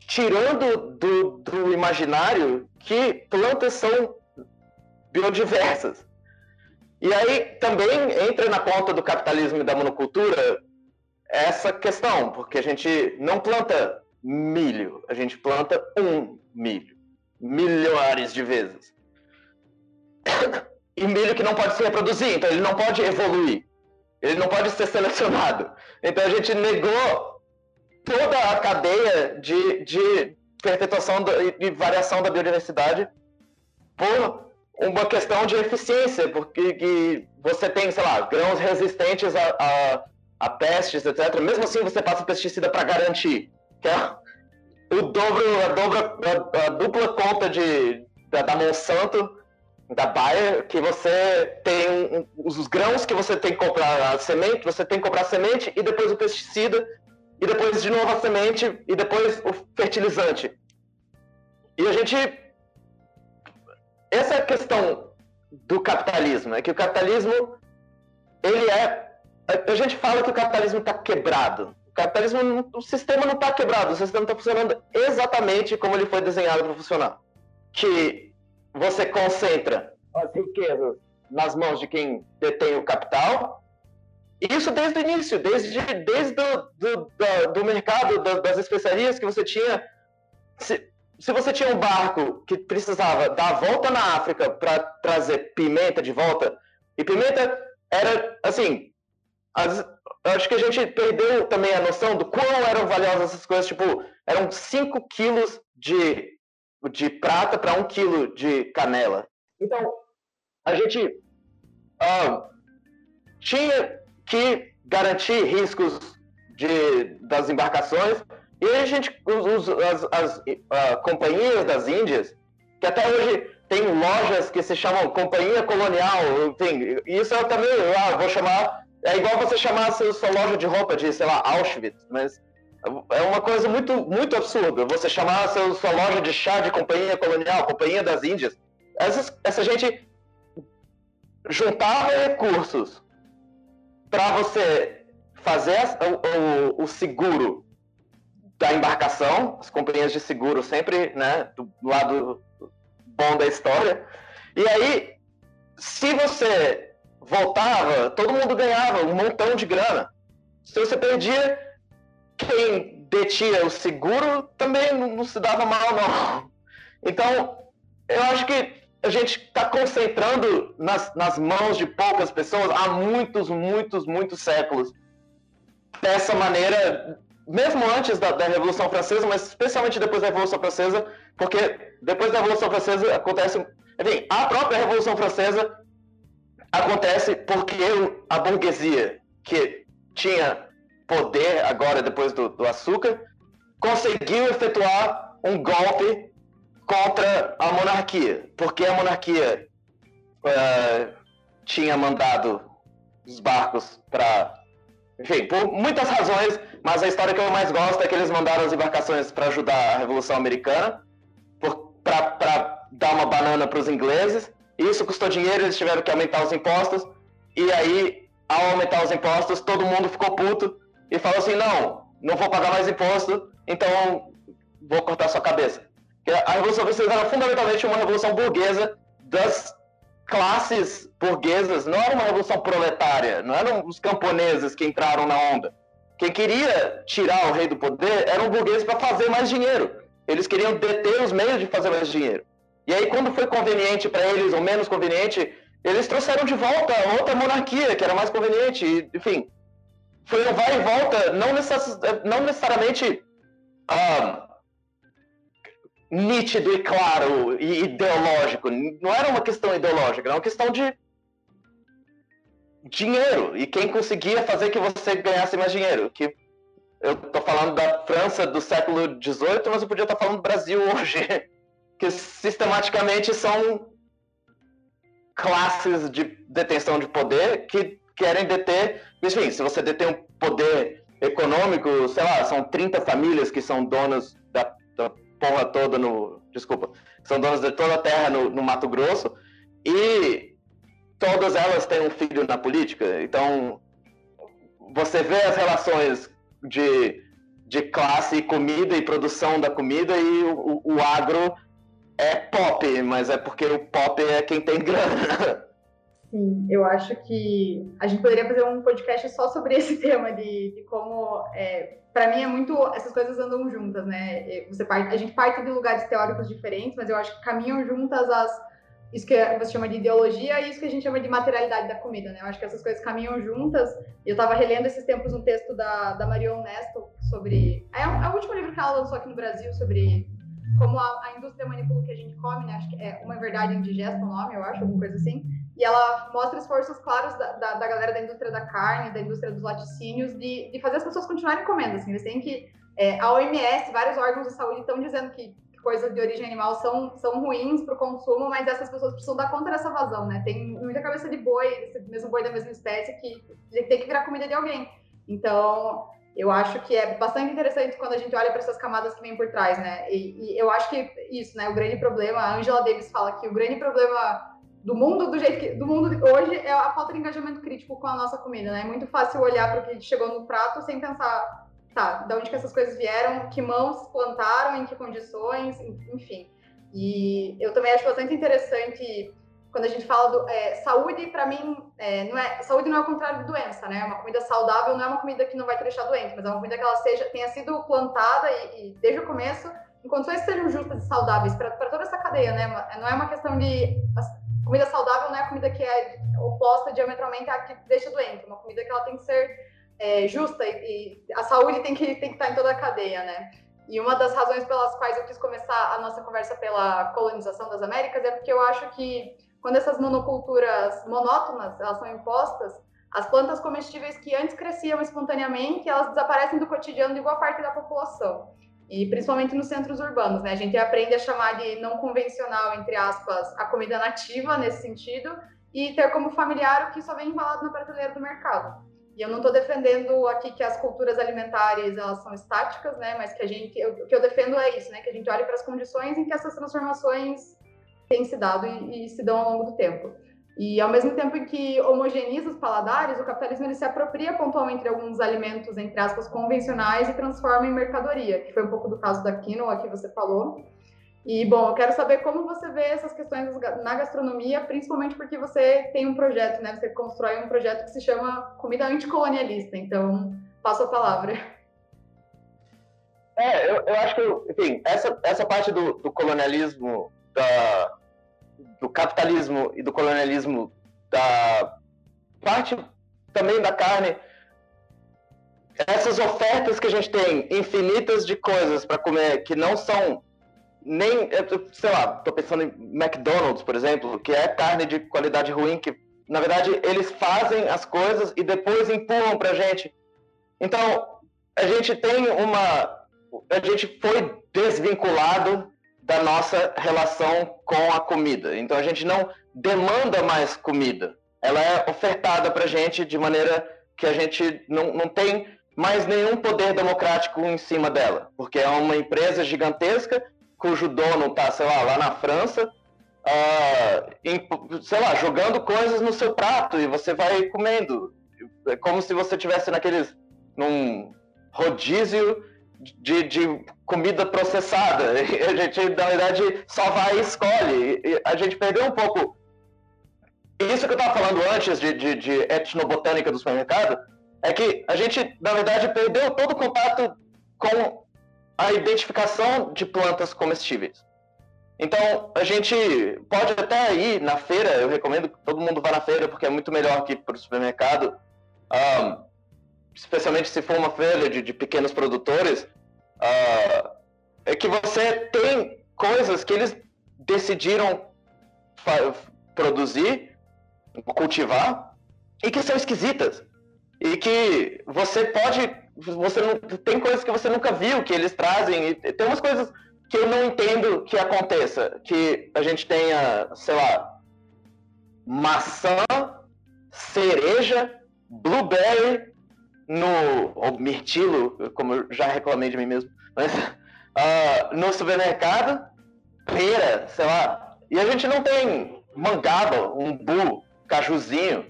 tirando do, do imaginário que plantas são biodiversas. E aí também entra na conta do capitalismo e da monocultura essa questão, porque a gente não planta milho, a gente planta um milho, milhares de vezes. E milho que não pode se reproduzir, então ele não pode evoluir, ele não pode ser selecionado. Então a gente negou toda a cadeia de, de perpetuação e variação da biodiversidade por uma questão de eficiência, porque que você tem, sei lá, grãos resistentes a, a, a pestes, etc. Mesmo assim, você passa pesticida para garantir, que é o dobro, a, a, a dupla conta de, da, da, Monsanto, da Bayer, que você tem um, os grãos que você tem que comprar a semente, você tem que comprar semente e depois o pesticida e depois de novo a semente, e depois o fertilizante. E a gente. Essa é a questão do capitalismo, é que o capitalismo, ele é. A gente fala que o capitalismo está quebrado. Capitalismo, o sistema não está quebrado, o sistema está funcionando exatamente como ele foi desenhado para funcionar. Que você concentra as riquezas nas mãos de quem detém o capital isso desde o início, desde, desde do, do, do, do mercado das especiarias que você tinha. Se, se você tinha um barco que precisava dar a volta na África para trazer pimenta de volta, e pimenta era, assim, as, acho que a gente perdeu também a noção do quão eram valiosas essas coisas, tipo, eram 5 quilos de, de prata para 1 quilo de canela. Então, a gente tinha que garantir riscos de, das embarcações e a gente, os, as, as companhias das Índias, que até hoje tem lojas que se chamam Companhia Colonial, enfim, isso eu também ah, vou chamar, é igual você chamar a sua loja de roupa de, sei lá, Auschwitz, mas é uma coisa muito, muito absurda você chamar a sua, loja de chá de Companhia Colonial, Companhia das Índias. Essa, essa gente juntava recursos para você fazer o, o, o seguro da embarcação, as companhias de seguro sempre, né, do lado bom da história. E aí, se você voltava, todo mundo ganhava um montão de grana. Se você perdia, quem detinha o seguro também não, se dava mal, não. Então, eu acho que a gente está concentrando nas, nas mãos de poucas pessoas há muitos, muitos, muitos séculos. Dessa maneira, mesmo antes da, da, Revolução Francesa, mas especialmente depois da Revolução Francesa, porque depois da Revolução Francesa acontece. Enfim, a própria Revolução Francesa acontece porque a burguesia, que tinha poder agora depois do, do açúcar, conseguiu efetuar um golpe contra a monarquia, porque a monarquia uh, tinha mandado os barcos para enfim, por muitas razões, mas a história que eu mais gosto é que eles mandaram as embarcações para ajudar a Revolução Americana, para dar uma banana para os ingleses. Isso custou dinheiro, eles tiveram que aumentar os impostos. E aí, ao aumentar os impostos, todo mundo ficou puto e falou assim: não, não vou pagar mais imposto, então vou cortar sua cabeça. A Revolução Francesa era fundamentalmente uma revolução burguesa das classes burguesas, não era uma revolução proletária, não eram os camponeses que entraram na onda. Quem queria tirar o rei do poder eram burgueses para fazer mais dinheiro. Eles queriam deter os meios de fazer mais dinheiro. E aí, quando foi conveniente para eles, ou menos conveniente, eles trouxeram de volta outra monarquia, que era mais conveniente. Enfim, foi um vai e volta, não, necess... não necessariamente um, nítido e claro e ideológico. Não era uma questão ideológica, era uma questão de dinheiro. E quem conseguia fazer que você ganhasse mais dinheiro. Que eu tô falando da França do século XVIII, mas eu podia estar falando do Brasil hoje. Que sistematicamente são classes de detenção de poder que querem deter. Enfim, se você detém um poder econômico, sei lá, são 30 famílias que são donas da, da porra toda no. Desculpa. São donas de toda a terra no, no Mato Grosso. E todas elas têm um filho na política. Então, você vê as relações de, de classe, comida e produção da comida, e o, o, o agro é pop, mas é porque o pop é quem tem grana. Sim, eu acho que a gente poderia fazer um podcast só sobre esse tema de, de como, é, para mim é muito essas coisas andam juntas, né? Você parte, a gente parte de lugares teóricos diferentes, mas eu acho que caminham juntas as isso que você chama de ideologia e isso que a gente chama de materialidade da comida, né? Eu acho que essas coisas caminham juntas. Eu estava relendo esses tempos um texto da, da Marion Nestor sobre. É, é o último livro que ela lançou aqui no Brasil sobre como a, a indústria manipula o que a gente come, né? Acho que é Uma Verdade Indigesta o nome, eu acho, alguma coisa assim. E ela mostra esforços claros da, da, da, galera da indústria da carne, da indústria dos laticínios, de, de fazer as pessoas continuarem comendo. Assim, eles têm que. É, a OMS, vários órgãos de saúde estão dizendo que coisas de origem animal são, são ruins para o consumo, mas essas pessoas precisam dar conta dessa vazão, né? Tem muita cabeça de boi, esse mesmo boi da mesma espécie, que tem que virar comida de alguém. Então, eu acho que é bastante interessante quando a gente olha para essas camadas que vêm por trás, né? E, e, eu acho que isso, né? O grande problema, a Angela Davis fala que o grande problema do mundo do jeito que do mundo hoje é a falta de engajamento crítico com a nossa comida, né? É muito fácil olhar para o que chegou no prato sem pensar, tá, de onde que essas coisas vieram, que mãos plantaram, em que condições, enfim. E eu também acho bastante interessante quando a gente fala do é, saúde, para mim, é, não é saúde não é o contrário de doença, né? Uma comida saudável não é uma comida que não vai te deixar doente, mas é uma comida que ela seja tenha sido plantada e, e desde o começo em condições que sejam justas e saudáveis para toda essa cadeia, né? Não é uma questão de comida saudável não é a comida que é oposta diametralmente à que deixa doente, é uma comida que ela tem que ser é, justa e, e, a saúde tem que tem que estar em toda a cadeia, né? E uma das razões pelas quais eu quis começar a nossa conversa pela colonização das Américas é porque eu acho que quando essas monoculturas monótonas elas são impostas, as plantas comestíveis que antes cresciam espontaneamente, elas desaparecem do cotidiano de boa parte da população. E principalmente nos centros urbanos, né? A gente aprende a chamar de não convencional, entre aspas, a comida nativa nesse sentido, e ter como familiar o que só vem embalado na prateleira do mercado. E eu não estou defendendo aqui que as culturas alimentares elas são estáticas, né? Mas que a gente, o que eu defendo é isso, né? Que a gente olhe para as condições em que essas transformações têm se dado e, e se dão ao longo do tempo. E ao mesmo tempo em que homogeneiza os paladares, o capitalismo ele se apropria pontualmente de alguns alimentos, entre aspas, convencionais e transforma em mercadoria, que foi um pouco do caso da quinoa que você falou. E, bom, eu quero saber como você vê essas questões na gastronomia, principalmente porque você tem um projeto, né? Você constrói um projeto que se chama Comida Anticolonialista. Então, passo a palavra. É, eu, eu acho que, enfim, essa, essa parte do, do colonialismo da, do capitalismo e do colonialismo da parte também da carne, essas ofertas que a gente tem infinitas de coisas para comer que não são nem, sei lá, tô pensando em McDonald's, por exemplo, que é carne de qualidade ruim, que na verdade eles fazem as coisas e depois empurram pra gente. Então, a gente tem uma. A gente foi desvinculado da nossa relação com a comida. Então a gente não demanda mais comida. Ela é ofertada para a gente de maneira que a gente não, não tem mais nenhum poder democrático em cima dela, porque é uma empresa gigantesca cujo dono está, sei lá, lá na França, uh, em, sei lá, jogando coisas no seu prato e você vai comendo. É como se você tivesse naqueles num rodízio de, de comida processada. A gente, na verdade, só vai e escolhe. E a gente perdeu um pouco. Isso que eu estava falando antes de, de, de etnobotânica do supermercado, é que a gente, na verdade, perdeu todo o contato com a identificação de plantas comestíveis. Então, a gente pode até ir na feira, eu recomendo que todo mundo vá na feira, porque é muito melhor que para o supermercado. Um, especialmente se for uma feira de, de pequenos produtores, uh, é que você tem coisas que eles decidiram produzir, cultivar, e que são esquisitas. E que você pode. Você não, tem coisas que você nunca viu que eles trazem. E tem umas coisas que eu não entendo que aconteça. Que a gente tenha, sei lá, maçã, cereja, blueberry, no ou mirtilo, como eu já reclamei de mim mesmo, mas uh, no supermercado, pera, sei lá. E a gente não tem mangaba, umbu, cajuzinho.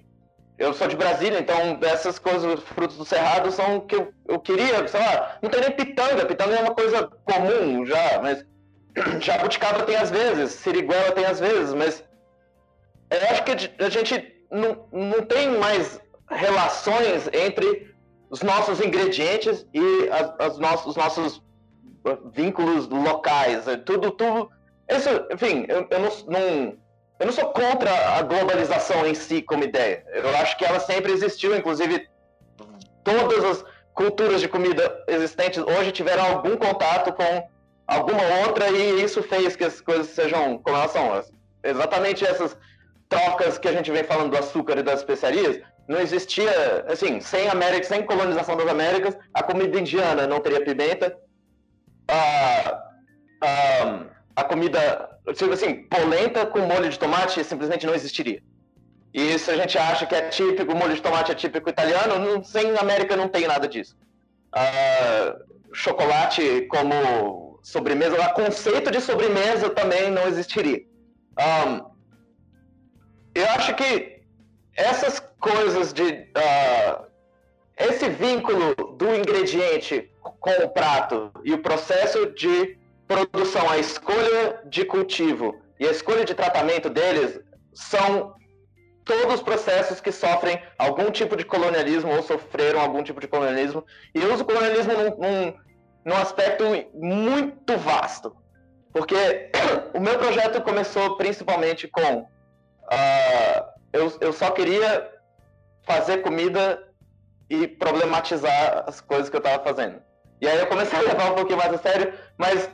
Eu sou de Brasília, então essas coisas, frutos do cerrado, são o que eu, eu queria, sei lá. Não tem nem pitanga, pitanga é uma coisa comum já, mas jabuticaba tem às vezes, siriguela tem às vezes, mas eu acho que a gente não, não tem mais relações entre os nossos ingredientes e as, as os nossos vínculos locais, é tudo, tudo. Isso, enfim, eu, eu não, não, eu não sou contra a globalização em si como ideia. Eu acho que ela sempre existiu, inclusive todas as culturas de comida existentes hoje tiveram algum contato com alguma outra e isso fez que as coisas sejam como elas são. Exatamente essas trocas que a gente vem falando do açúcar e das especiarias não existia, assim, sem América, sem colonização das Américas, a comida indiana não teria pimenta, a, a, a comida, assim, polenta com molho de tomate simplesmente não existiria. E isso a gente acha que é típico, molho de tomate é típico italiano, não, sem América não tem nada disso. chocolate como sobremesa, o conceito de sobremesa também não existiria. Eu acho que essas coisas de. Uh, esse vínculo do ingrediente com o prato e o processo de produção, a escolha de cultivo e a escolha de tratamento deles são todos os processos que sofrem algum tipo de colonialismo ou sofreram algum tipo de colonialismo. E eu uso colonialismo num, num, num aspecto muito vasto. Porque o meu projeto começou principalmente com uh, eu, eu só queria fazer comida e problematizar as coisas que eu estava fazendo. E aí eu comecei a levar um pouquinho mais a sério, mas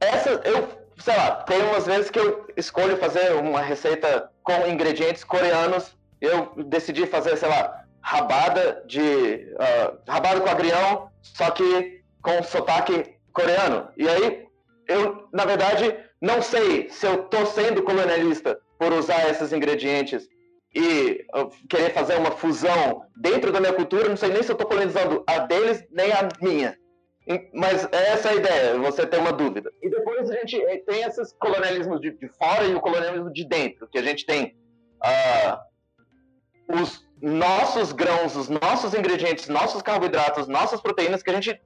essa, eu sei lá, tem umas vezes que eu escolho fazer uma receita com ingredientes coreanos. Eu decidi fazer, sei lá, rabada de. Uh, rabada com agrião, só que com sotaque coreano. E aí, eu, na verdade, não sei se eu tô sendo colonialista por usar esses ingredientes e uh, querer fazer uma fusão dentro da minha cultura, não sei nem se eu tô colonizando a deles nem a minha. Mas essa é a ideia, você tem uma dúvida. E depois a gente eh, tem esses colonialismos de, de fora e o colonialismo de dentro, que a gente tem uh, os nossos grãos, os nossos ingredientes, nossos carboidratos, nossas proteínas que a gente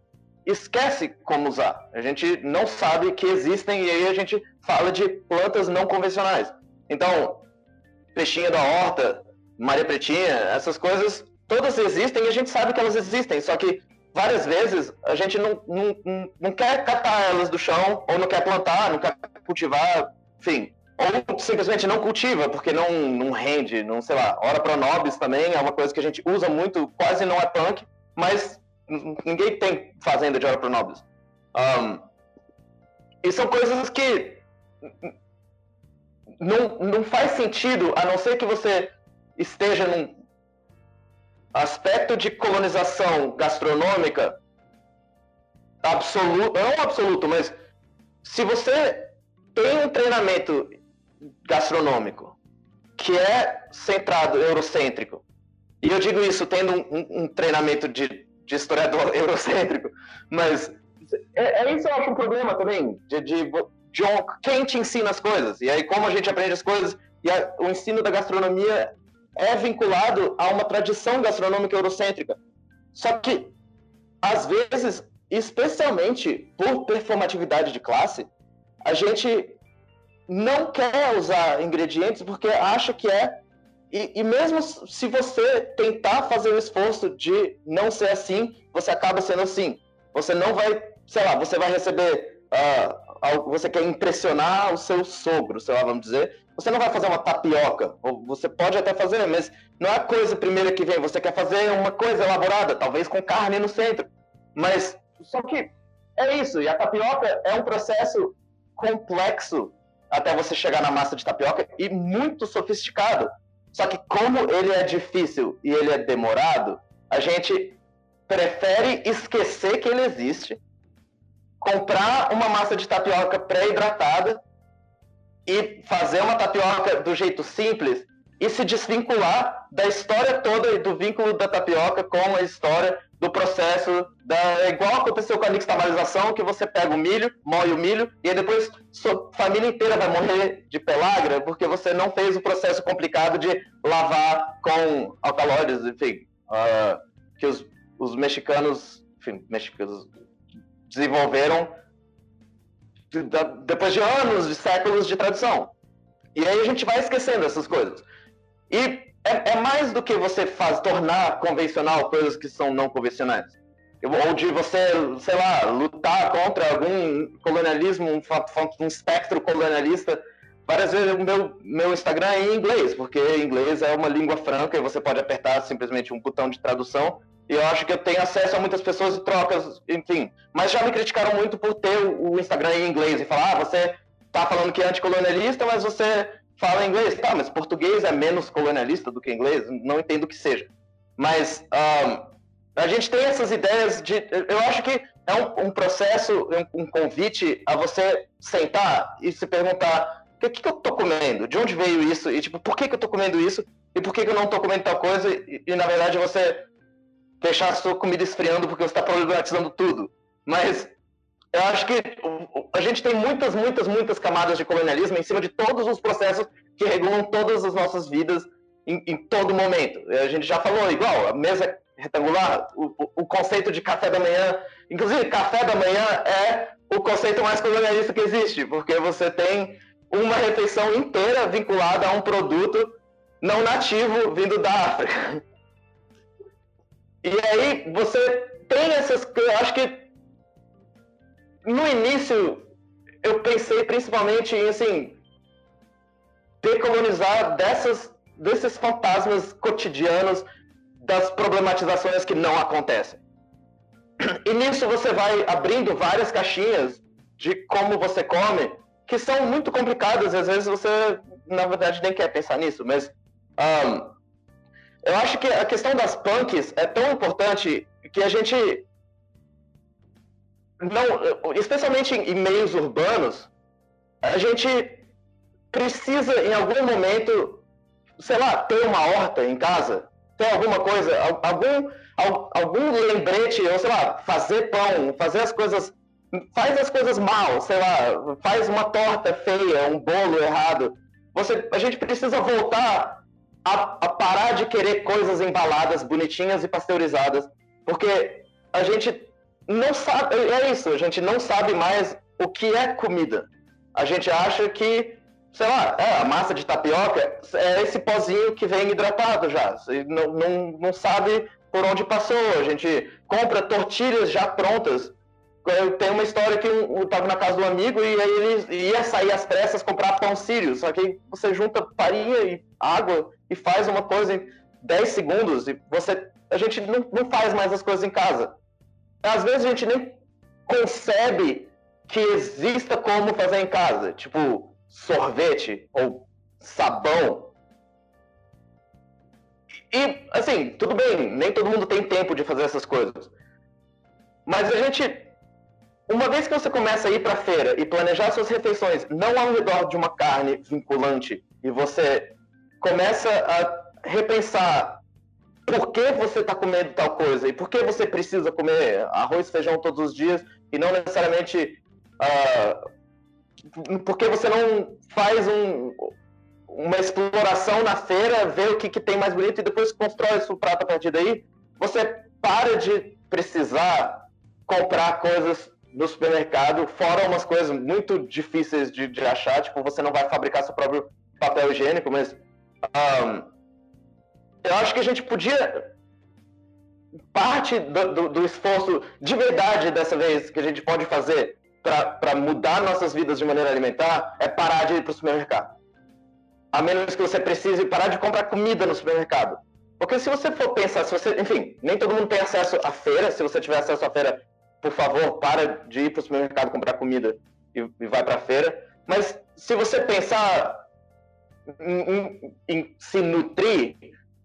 esquece como usar. A gente não sabe que existem e aí a gente fala de plantas não convencionais. Então, peixinha da horta, Maria Pretinha, essas coisas todas existem e a gente sabe que elas existem, só que várias vezes a gente não, não, não quer catar elas do chão, ou não quer plantar, não quer cultivar, enfim. Ou simplesmente não cultiva, porque não, não rende, não sei lá. Ora pronobis também é uma coisa que a gente usa muito, quase não é punk, mas ninguém tem fazenda de ora pronobis. Um, e são coisas que não, não faz sentido, a não ser que você esteja num aspecto de colonização gastronômica absoluto, não absoluto, mas se você tem um treinamento gastronômico que é centrado, eurocêntrico, e eu digo isso tendo um, um treinamento de, de, historiador eurocêntrico, mas é, é, isso eu acho um problema também, de, de, de quem te ensina as coisas, e aí como a gente aprende as coisas, e a, o ensino da gastronomia é vinculado a uma tradição gastronômica eurocêntrica. Só que, às vezes, especialmente por performatividade de classe, a gente não quer usar ingredientes porque acha que é. E, e, mesmo se você tentar fazer o esforço de não ser assim, você acaba sendo assim. Você não vai, sei lá, você vai receber. Uh, você quer impressionar o seu sogro, sei lá, vamos dizer. Você não vai fazer uma tapioca. Ou você pode até fazer, mas não é a coisa primeira que vem. Você quer fazer uma coisa elaborada, talvez com carne no centro. Mas só que é isso. E a tapioca é um processo complexo até você chegar na massa de tapioca e muito sofisticado. Só que como ele é difícil e ele é demorado, a gente prefere esquecer que ele existe, comprar uma massa de tapioca pré-hidratada e fazer uma tapioca do jeito simples e se desvincular da história toda e do vínculo da tapioca com a história do processo da é igual aconteceu com a nixtamalização, que você pega o milho, moe o milho e depois sua família inteira vai morrer de pelagra porque você não fez o processo complicado de lavar com alcaloides, enfim, uh, que os, os mexicanos, enfim, mexicanos desenvolveram depois de anos, de séculos de tradição. E aí a gente vai esquecendo essas coisas. E é, é, mais do que você faz tornar convencional coisas que são não convencionais. Ou de você, sei lá, lutar contra algum colonialismo, um, um espectro colonialista. Várias vezes o meu, meu Instagram é em inglês, porque inglês é uma língua franca e você pode apertar simplesmente um botão de tradução. E eu acho que eu tenho acesso a muitas pessoas e trocas, enfim. Mas já me criticaram muito por ter o Instagram em inglês e falar, ah, você tá falando que é anticolonialista, mas você fala inglês. Tá, mas português é menos colonialista do que inglês? Não entendo o que seja. Mas um, a gente tem essas ideias de. Eu acho que é um, um processo, um, um, convite a você sentar e se perguntar: o que, que, eu tô comendo? De onde veio isso? E, tipo, por que, que eu tô comendo isso? E por que, que eu não tô comendo tal coisa? E, e na verdade, você deixar a sua comida esfriando porque você está problematizando tudo. Mas eu acho que a gente tem muitas, muitas, muitas camadas de colonialismo em cima de todos os processos que regulam todas as nossas vidas em, em todo momento. A gente já falou, igual, a mesa retangular, o, o, conceito de café da manhã. Inclusive, café da manhã é o conceito mais colonialista que existe, porque você tem uma refeição inteira vinculada a um produto não nativo vindo da África. E aí você tem essas. Eu acho que no início eu pensei principalmente em assim decolonizar dessas, desses fantasmas cotidianos das problematizações que não acontecem. E nisso você vai abrindo várias caixinhas de como você come que são muito complicadas, às vezes você, na verdade, nem quer pensar nisso, mas um, eu acho que a questão das punks é tão importante que a gente não, especialmente em meios urbanos, a gente precisa em algum momento, sei lá, ter uma horta em casa, ter alguma coisa, algum algum lembrete, ou sei lá, fazer pão, fazer as coisas faz as coisas mal, sei lá, faz uma torta feia, um bolo errado. Você, a gente precisa voltar a, a, parar de querer coisas embaladas, bonitinhas e pasteurizadas, porque a gente não sabe, é isso, a gente não sabe mais o que é comida. A gente acha que, sei lá, é, a massa de tapioca é esse pozinho que vem hidratado já. Não, não, não sabe por onde passou. A gente compra tortilhas já prontas eu tenho uma história que eu estava na casa do amigo e aí ele ia sair às pressas comprar pão sírio, só que você junta farinha e água e faz uma coisa em 10 segundos e você a gente não, não faz mais as coisas em casa. Às vezes a gente nem concebe que exista como fazer em casa, tipo sorvete ou sabão. E assim, tudo bem, nem todo mundo tem tempo de fazer essas coisas. Mas a gente uma vez que você começa a ir para a feira e planejar suas refeições não ao redor de uma carne vinculante e você começa a repensar por que você está comendo tal coisa e por que você precisa comer arroz e feijão todos os dias e não necessariamente uh, por que você não faz um, uma exploração na feira, ver o que, que tem mais bonito e depois constrói seu prato a partir daí, você para de precisar comprar coisas no supermercado, fora umas coisas muito difíceis de, de achar, tipo, você não vai fabricar seu próprio papel higiênico, mas um, eu acho que a gente podia parte do, do, do, esforço de verdade dessa vez que a gente pode fazer para mudar nossas vidas de maneira alimentar é parar de ir para o supermercado. A menos que você precise parar de comprar comida no supermercado. Porque se você for pensar, se você, enfim, nem todo mundo tem acesso à feira, se você tiver acesso à feira, por favor, para de ir para o supermercado comprar comida e, e vai para a feira. Mas se você pensar em, em, em, se nutrir,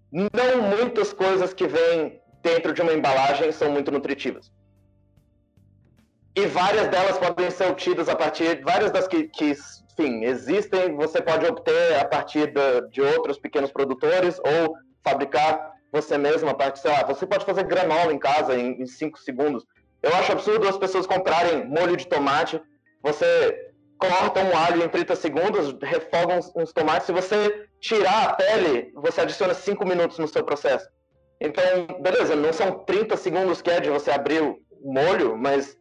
não muitas coisas que vêm dentro de uma embalagem são muito nutritivas. E várias delas podem ser obtidas a partir, várias das que, que enfim, existem, você pode obter a partir de, de outros pequenos produtores ou fabricar você mesmo a partir, sei lá, você pode fazer granola em casa em 5 segundos. Eu acho absurdo as pessoas comprarem molho de tomate. Você corta um alho em 30 segundos, refoga uns, uns tomates. Se você tirar a pele, você adiciona 5 minutos no seu processo. Então, beleza, não são 30 segundos que é de você abrir o molho, mas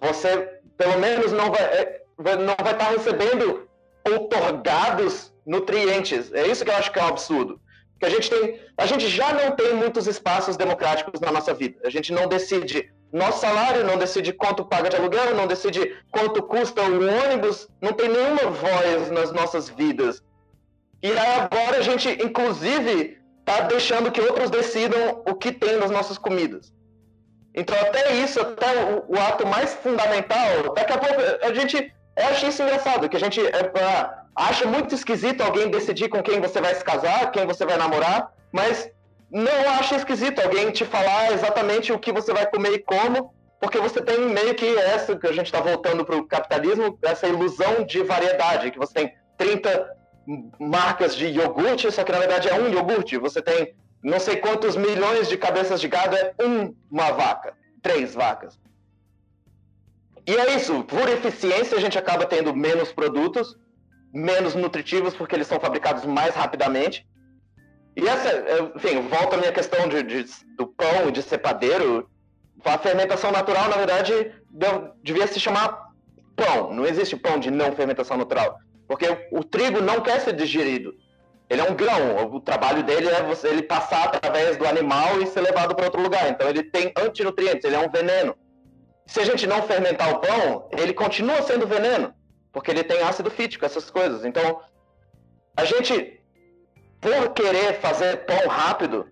você pelo menos não vai, é, não vai estar recebendo outorgados nutrientes. É isso que eu acho que é um absurdo. Que a gente tem, a gente já não tem muitos espaços democráticos na nossa vida. A gente não decide nosso salário, não decide quanto paga de aluguel, não decide quanto custa o ônibus, não tem nenhuma voz nas nossas vidas. E agora a gente, inclusive, está deixando que outros decidam o que tem nas nossas comidas. Então, até isso, até o, o ato mais fundamental, daqui a pouco a gente. Eu acho isso engraçado, que a gente é, acha muito esquisito alguém decidir com quem você vai se casar, quem você vai namorar, mas não acho esquisito alguém te falar exatamente o que você vai comer e como, porque você tem meio que essa, que a gente está voltando para o capitalismo, essa ilusão de variedade, que você tem 30 marcas de iogurte, só que na verdade é um iogurte. Você tem não sei quantos milhões de cabeças de gado, é uma vaca, três vacas. E é isso, por eficiência a gente acaba tendo menos produtos, menos nutritivos, porque eles são fabricados mais rapidamente, e essa, enfim, volta a minha questão de, de, do pão, de ser padeiro. A fermentação natural, na verdade, deve, devia se chamar pão. Não existe pão de não fermentação natural. Porque o, o trigo não quer ser digerido. Ele é um grão. O trabalho dele é você, ele passar através do animal e ser levado para outro lugar. Então ele tem antinutrientes, ele é um veneno. Se a gente não fermentar o pão, ele continua sendo veneno. Porque ele tem ácido fítico, essas coisas. Então, a gente por querer fazer pão rápido,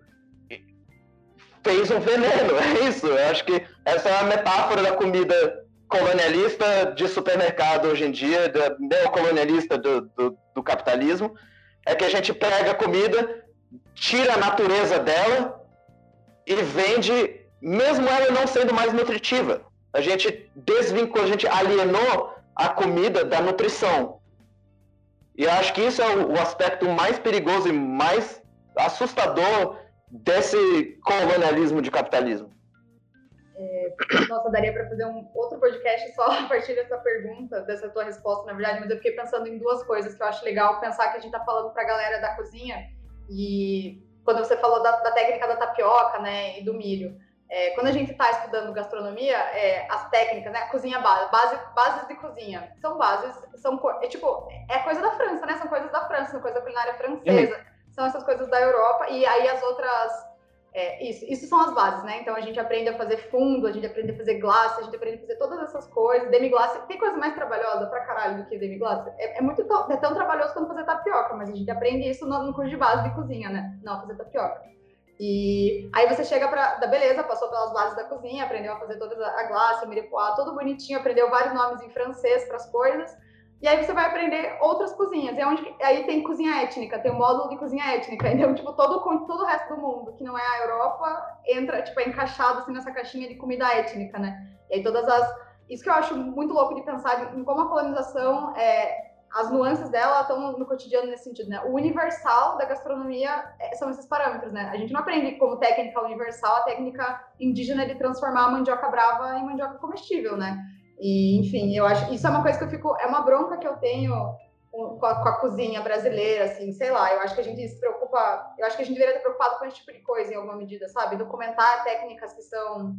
fez um veneno. É isso. Eu acho que essa é a metáfora da comida colonialista de supermercado hoje em dia, neocolonialista do, do, do capitalismo, é que a gente pega a comida, tira a natureza dela e vende, mesmo ela não sendo mais nutritiva. A gente desvinculou, a gente alienou a comida da nutrição. E acho que isso é o aspecto mais perigoso e mais assustador desse colonialismo de capitalismo. É, nossa, daria para fazer um outro podcast só a partir dessa pergunta, dessa tua resposta, na verdade, mas eu fiquei pensando em duas coisas que eu acho legal pensar que a gente está falando para a galera da cozinha e quando você falou da, da, técnica da tapioca, né, e do milho. É, quando a gente está estudando gastronomia, é, as técnicas, né, cozinha base, base, bases de cozinha, são bases, são é tipo, é coisa da França, né, são coisas da França, são coisa culinária francesa, uhum. são essas coisas da Europa e aí as outras é, isso, isso são as bases, né? Então a gente aprende a fazer fundo, a gente aprende a fazer glace, a gente aprende a fazer todas essas coisas. Demi-glace, tem coisa mais trabalhosa pra caralho do que demi-glace? É, é, muito é tão trabalhoso quanto fazer tapioca, mas a gente aprende isso no, no curso de base de cozinha, né? Não fazer tapioca. E aí você chega pra. Da beleza, passou pelas bases da cozinha, aprendeu a fazer toda a glace, o mirepoix, tudo bonitinho, aprendeu vários nomes em francês para as coisas. E aí você vai aprender outras cozinhas. É onde, aí tem cozinha étnica, tem o módulo de cozinha étnica. Então, tipo, todo, todo o resto do mundo, que não é a Europa, entra, tipo, é encaixado assim nessa caixinha de comida étnica, né? E aí todas as. Isso que eu acho muito louco de pensar em como a colonização, é, as nuances dela estão no cotidiano nesse sentido, né? O universal da gastronomia é, são esses parâmetros, né? A gente não aprende como técnica universal a técnica indígena de transformar a mandioca brava em mandioca comestível, né? E, enfim, eu acho isso é uma coisa que eu fico, é uma bronca que eu tenho com a, com a, cozinha brasileira, assim, sei lá, eu acho que a gente se preocupa, eu acho que a gente deveria estar preocupado com esse tipo de coisa em alguma medida, sabe? Documentar técnicas que são.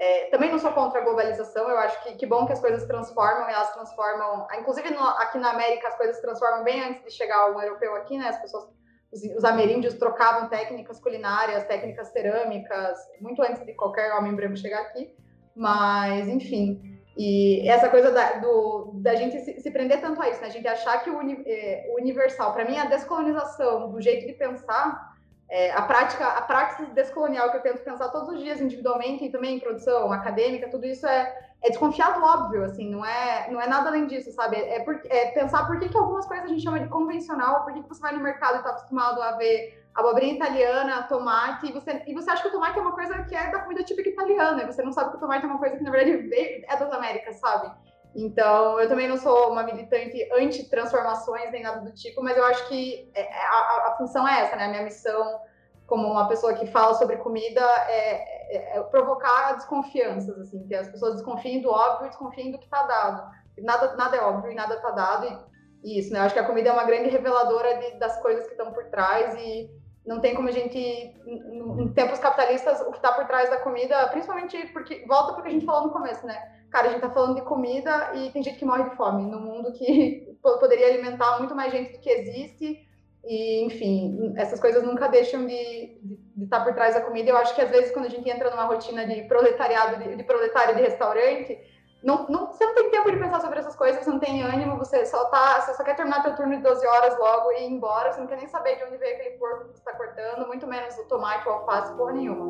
É, também não sou contra a globalização, eu acho que que bom que as coisas transformam e elas transformam. Inclusive no, aqui na América as coisas transformam bem antes de chegar um europeu aqui, né? As pessoas, os, os ameríndios trocavam técnicas culinárias, técnicas cerâmicas, muito antes de qualquer homem branco chegar aqui. Mas, enfim, e essa coisa da, do, da gente se, se, prender tanto a isso, né? A gente achar que o, uni, é, universal, para mim, a descolonização do jeito de pensar, é, a prática, a prática descolonial que eu tento pensar todos os dias individualmente e também em produção acadêmica, tudo isso é, é desconfiar do óbvio, assim, não é, não é nada além disso, sabe? É, por, é pensar por que, que algumas coisas a gente chama de convencional, por que, que você vai no mercado e está acostumado a ver abobrinha italiana, tomate, e você, e você acha que o tomate é uma coisa que é da comida típica italiana, e você não sabe que o tomate é uma coisa que, na verdade, é das Américas, sabe? Então, eu também não sou uma militante anti-transformações nem nada do tipo, mas eu acho que é, é, a, a, função é essa, né? A minha missão como uma pessoa que fala sobre comida é, é, é provocar desconfianças, assim, que as pessoas desconfiem do óbvio e desconfiem do que está dado. Nada, nada é óbvio e nada está dado, e, isso, né? Eu acho que a comida é uma grande reveladora de, das coisas que estão por trás e não tem como a gente, em tempos capitalistas, o que está por trás da comida, principalmente porque, volta porque a gente falou no começo, né? Cara, a gente está falando de comida e tem gente que morre de fome no mundo que poderia alimentar muito mais gente do que existe. E, enfim, essas coisas nunca deixam de, de, estar tá por trás da comida. Eu acho que às vezes quando a gente entra numa rotina de proletariado, de, de proletário de restaurante, não, não, você não tem tempo de pensar sobre essas coisas, você não tem ânimo, você só tá, você só quer terminar teu turno de 12 horas logo e ir embora, você não quer nem saber de onde veio aquele porco que você está cortando, muito menos o tomate ou alface, porra nenhuma.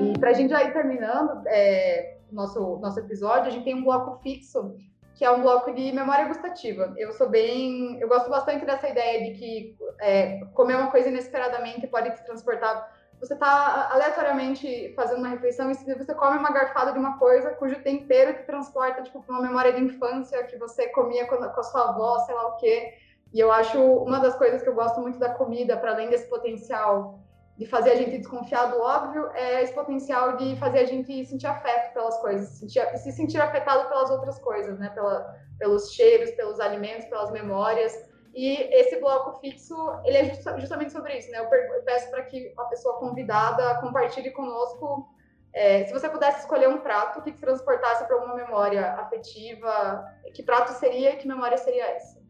E para a gente já ir terminando é, nosso, nosso episódio, a gente tem um bloco fixo que é um bloco de memória gustativa. Eu sou bem, eu gosto bastante dessa ideia de que é, comer uma coisa inesperadamente pode te transportar. Você está aleatoriamente fazendo uma refeição e você come uma garfada de uma coisa cujo tempero te transporta tipo para uma memória de infância que você comia com a sua avó, sei lá o quê. E eu acho uma das coisas que eu gosto muito da comida, para além desse potencial de fazer a gente desconfiar do óbvio é esse potencial de fazer a gente sentir afeto pelas coisas, sentir, se sentir afetado pelas outras coisas, né? Pela, pelos cheiros, pelos alimentos, pelas memórias. E esse bloco fixo, ele é justamente sobre isso, né? Eu, peço para que a pessoa convidada compartilhe conosco é, se você pudesse escolher um prato que te transportasse para alguma memória afetiva, que prato seria e que memória seria essa?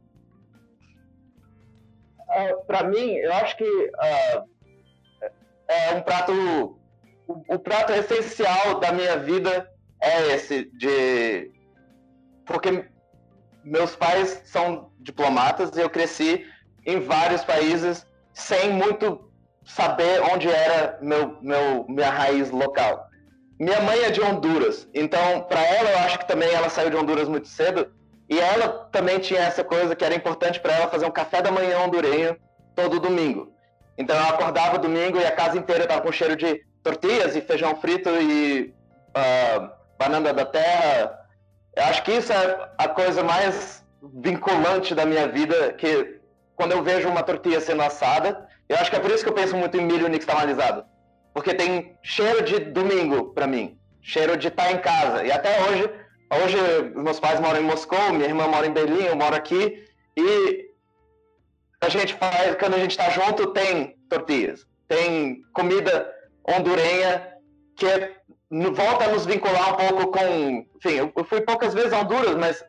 Uh, para mim, eu acho que uh é um prato. O, o prato essencial da minha vida é esse, de. Porque meus pais são diplomatas e eu cresci em vários países sem muito saber onde era meu, meu minha raiz local. Minha mãe é de Honduras, então para ela eu acho que também ela saiu de Honduras muito cedo e ela também tinha essa coisa que era importante para ela fazer um café da manhã hondurenho todo domingo. Então eu acordava domingo e a casa inteira estava com cheiro de tortilhas e feijão frito e uh, banana da terra. Eu acho que isso é a coisa mais vinculante da minha vida, que quando eu vejo uma tortilha sendo assada, eu acho que é por isso que eu penso muito em milho nixtamalizado. Porque tem cheiro de domingo para mim, cheiro de estar em casa. E até hoje, hoje meus pais moram em Moscou, minha irmã mora em Berlim, eu moro aqui, e a gente faz, quando a gente está junto, tem tortilhas, tem comida hondurenha que é, volta a nos vincular um pouco com. Enfim, eu fui poucas vezes a Honduras, mas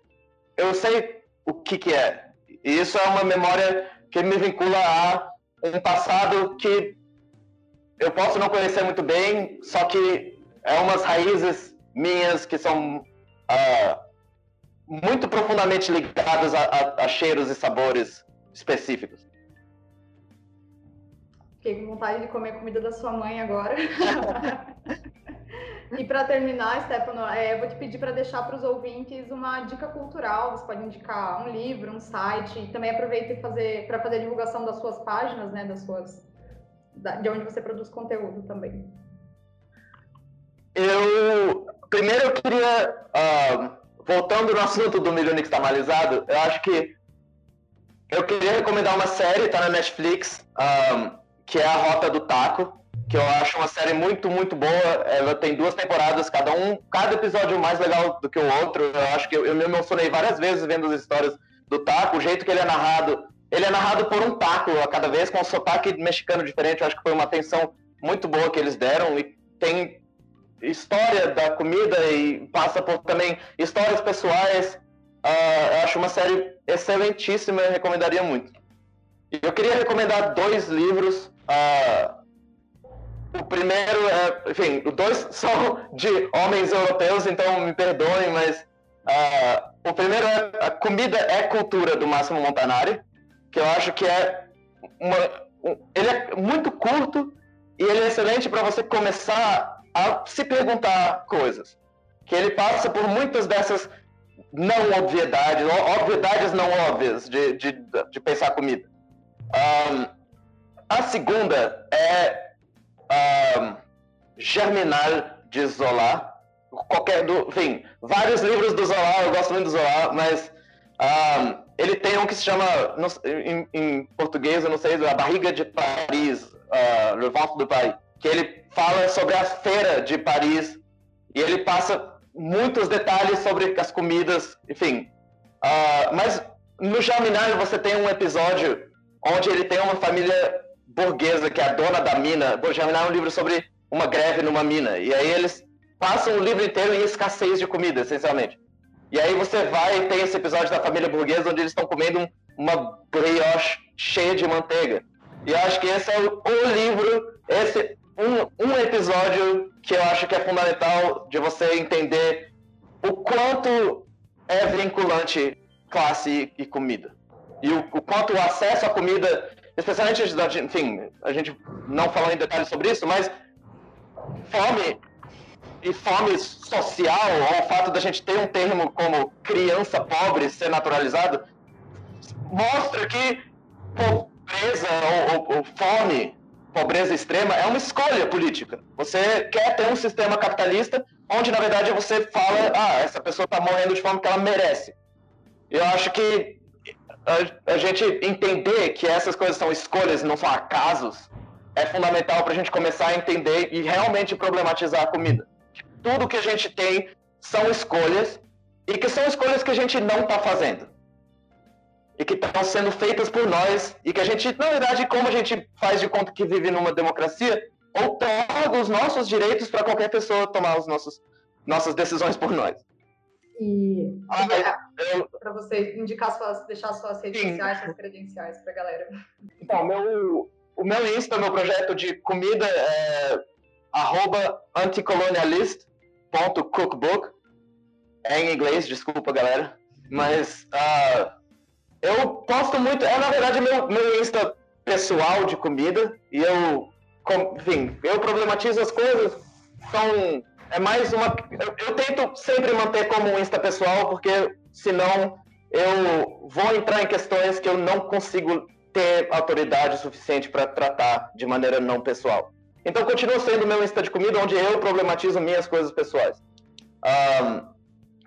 eu sei o que, que é. E isso é uma memória que me vincula a um passado que eu posso não conhecer muito bem, só que é umas raízes minhas que são uh, muito profundamente ligadas a, a, a cheiros e sabores específicos. Fiquei com vontade de comer comida da sua mãe agora. e para terminar, Stefano, é, vou te pedir para deixar para os ouvintes uma dica cultural. Você pode indicar um livro, um site, e também aproveita fazer, para fazer a divulgação das suas páginas, né, das suas, de onde você produz conteúdo também. Eu primeiro eu queria, uh, voltando no assunto do milho nixtamalizado, eu acho que eu queria recomendar uma série, tá na Netflix, um, que é a Rota do Taco, que eu acho uma série muito, muito boa. Ela tem duas temporadas, cada um, cada episódio mais legal do que o outro. Eu acho que eu, eu me emocionei várias vezes vendo as histórias do taco, o jeito que ele é narrado. Ele é narrado por um taco a cada vez, com um sotaque mexicano diferente. Eu acho que foi uma atenção muito boa que eles deram. E tem história da comida e passa por também histórias pessoais. Uh, acho uma série excelentíssima e recomendaria muito. Eu queria recomendar dois livros. Uh, o primeiro é, enfim, os dois são de homens europeus, então me perdoem, mas uh, o primeiro é A Comida é Cultura, do Máximo Montanari, que eu acho que é uma. Um, ele é muito curto e ele é excelente para você começar a se perguntar coisas. Que ele passa por muitas dessas não obviedades, obviedades não óbvias de, de, de pensar comida. Um, a segunda é um, Germinal de Zola. Qualquer do, enfim, vários livros do Zola, eu gosto muito do Zola, mas um, ele tem um que se chama, em, em, português, eu não sei, A Barriga de Paris, uh, Le Ventre de Paris, que ele fala sobre a feira de Paris e ele passa muitos detalhes sobre as comidas, enfim. Uh, mas no Germinal você tem um episódio onde ele tem uma família burguesa que é a dona da mina. O Germinal é um livro sobre uma greve numa mina. E aí eles passam o livro inteiro em escassez de comida, essencialmente. E aí você vai e tem esse episódio da família burguesa onde eles estão comendo uma brioche cheia de manteiga. E eu acho que esse é o, o livro, esse um, um episódio que eu acho que é fundamental de você entender o quanto é vinculante classe e comida. E o, o quanto o acesso à comida, especialmente, enfim, a gente não falou em detalhes sobre isso, mas fome e fome social, o fato da gente ter um termo como criança pobre ser naturalizado, mostra que pobreza ou, ou, ou fome pobreza extrema é uma escolha política. Você quer ter um sistema capitalista onde, na verdade, você fala, ah, essa pessoa está morrendo de fome que ela merece. Eu acho que a, a, gente entender que essas coisas são escolhas e não são acasos é fundamental para a gente começar a entender e realmente problematizar a comida. Tudo que a gente tem são escolhas e que são escolhas que a gente não está fazendo e que estão sendo feitas por nós e que a gente, na verdade, como a gente faz de conta que vive numa democracia, outorga os nossos direitos para qualquer pessoa tomar os nossos, nossas decisões por nós. E ah, para você indicar suas, deixar suas redes sim. sociais, suas credenciais para a galera. Então, meu, o meu Insta, meu projeto de comida é anticolonialist.cookbook. É em inglês, desculpa, galera. Mas uh, eu posto muito, é na verdade meu, meu Insta pessoal de comida, e eu, enfim, eu problematizo as coisas, são, é mais uma, eu, eu tento sempre manter como um Insta pessoal, porque senão eu vou entrar em questões que eu não consigo ter autoridade suficiente para tratar de maneira não pessoal. Então continua sendo meu Insta de comida, onde eu problematizo minhas coisas pessoais. Um,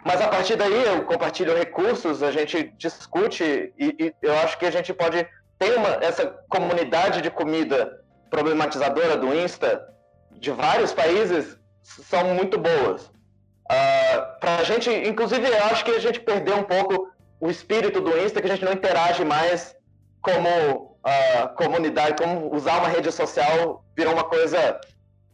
mas a partir daí eu compartilho recursos, a gente discute e, e, eu acho que a gente pode ter uma, essa comunidade de comida problematizadora do Insta de vários países são muito boas. Uh, para a gente, inclusive, eu acho que a gente perdeu um pouco o espírito do Insta, que a gente não interage mais como uh, comunidade, como usar uma rede social virou uma coisa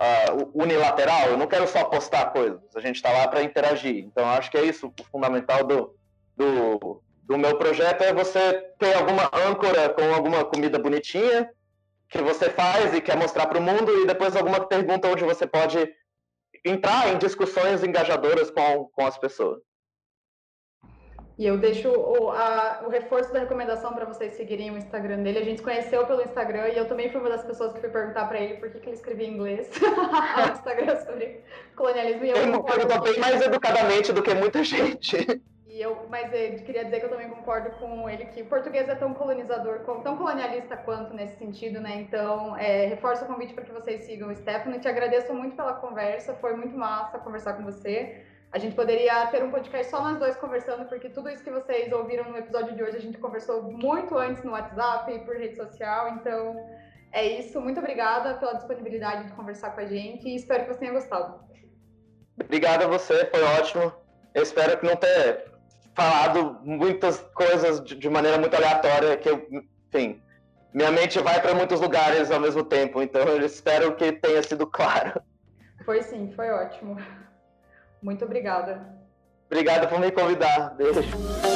uh, unilateral, eu não quero só postar coisas, a gente está lá para interagir. Então, acho que é isso o fundamental do, do, do meu projeto, é você ter alguma âncora com alguma comida bonitinha que você faz e quer mostrar para o mundo, e depois alguma pergunta onde você pode entrar em discussões engajadoras com, com as pessoas. E eu deixo o, a, o reforço da recomendação para vocês seguirem o Instagram dele. A gente se conheceu pelo Instagram e eu também fui uma das pessoas que fui perguntar para ele por que, que ele escrevia em inglês no Instagram sobre colonialismo. E eu perguntou bem mais educadamente do que muita gente. E eu, mas eu queria dizer que eu também concordo com ele que o português é tão colonizador, tão colonialista quanto nesse sentido, né? Então, é, reforço o convite para que vocês sigam o Stefano. Te agradeço muito pela conversa, foi muito massa conversar com você. A gente poderia ter um podcast só nós dois conversando, porque tudo isso que vocês ouviram no episódio de hoje a gente conversou muito antes no WhatsApp e por rede social. Então, é isso. Muito obrigada pela disponibilidade de conversar com a gente e espero que você tenha gostado. Obrigado a você, foi ótimo. Eu espero que não tenha falado muitas coisas de maneira muito aleatória, que eu, enfim, minha mente vai para muitos lugares ao mesmo tempo, então eu espero que tenha sido claro. Foi sim, foi ótimo. Muito obrigada. Obrigado por me convidar. Beijo.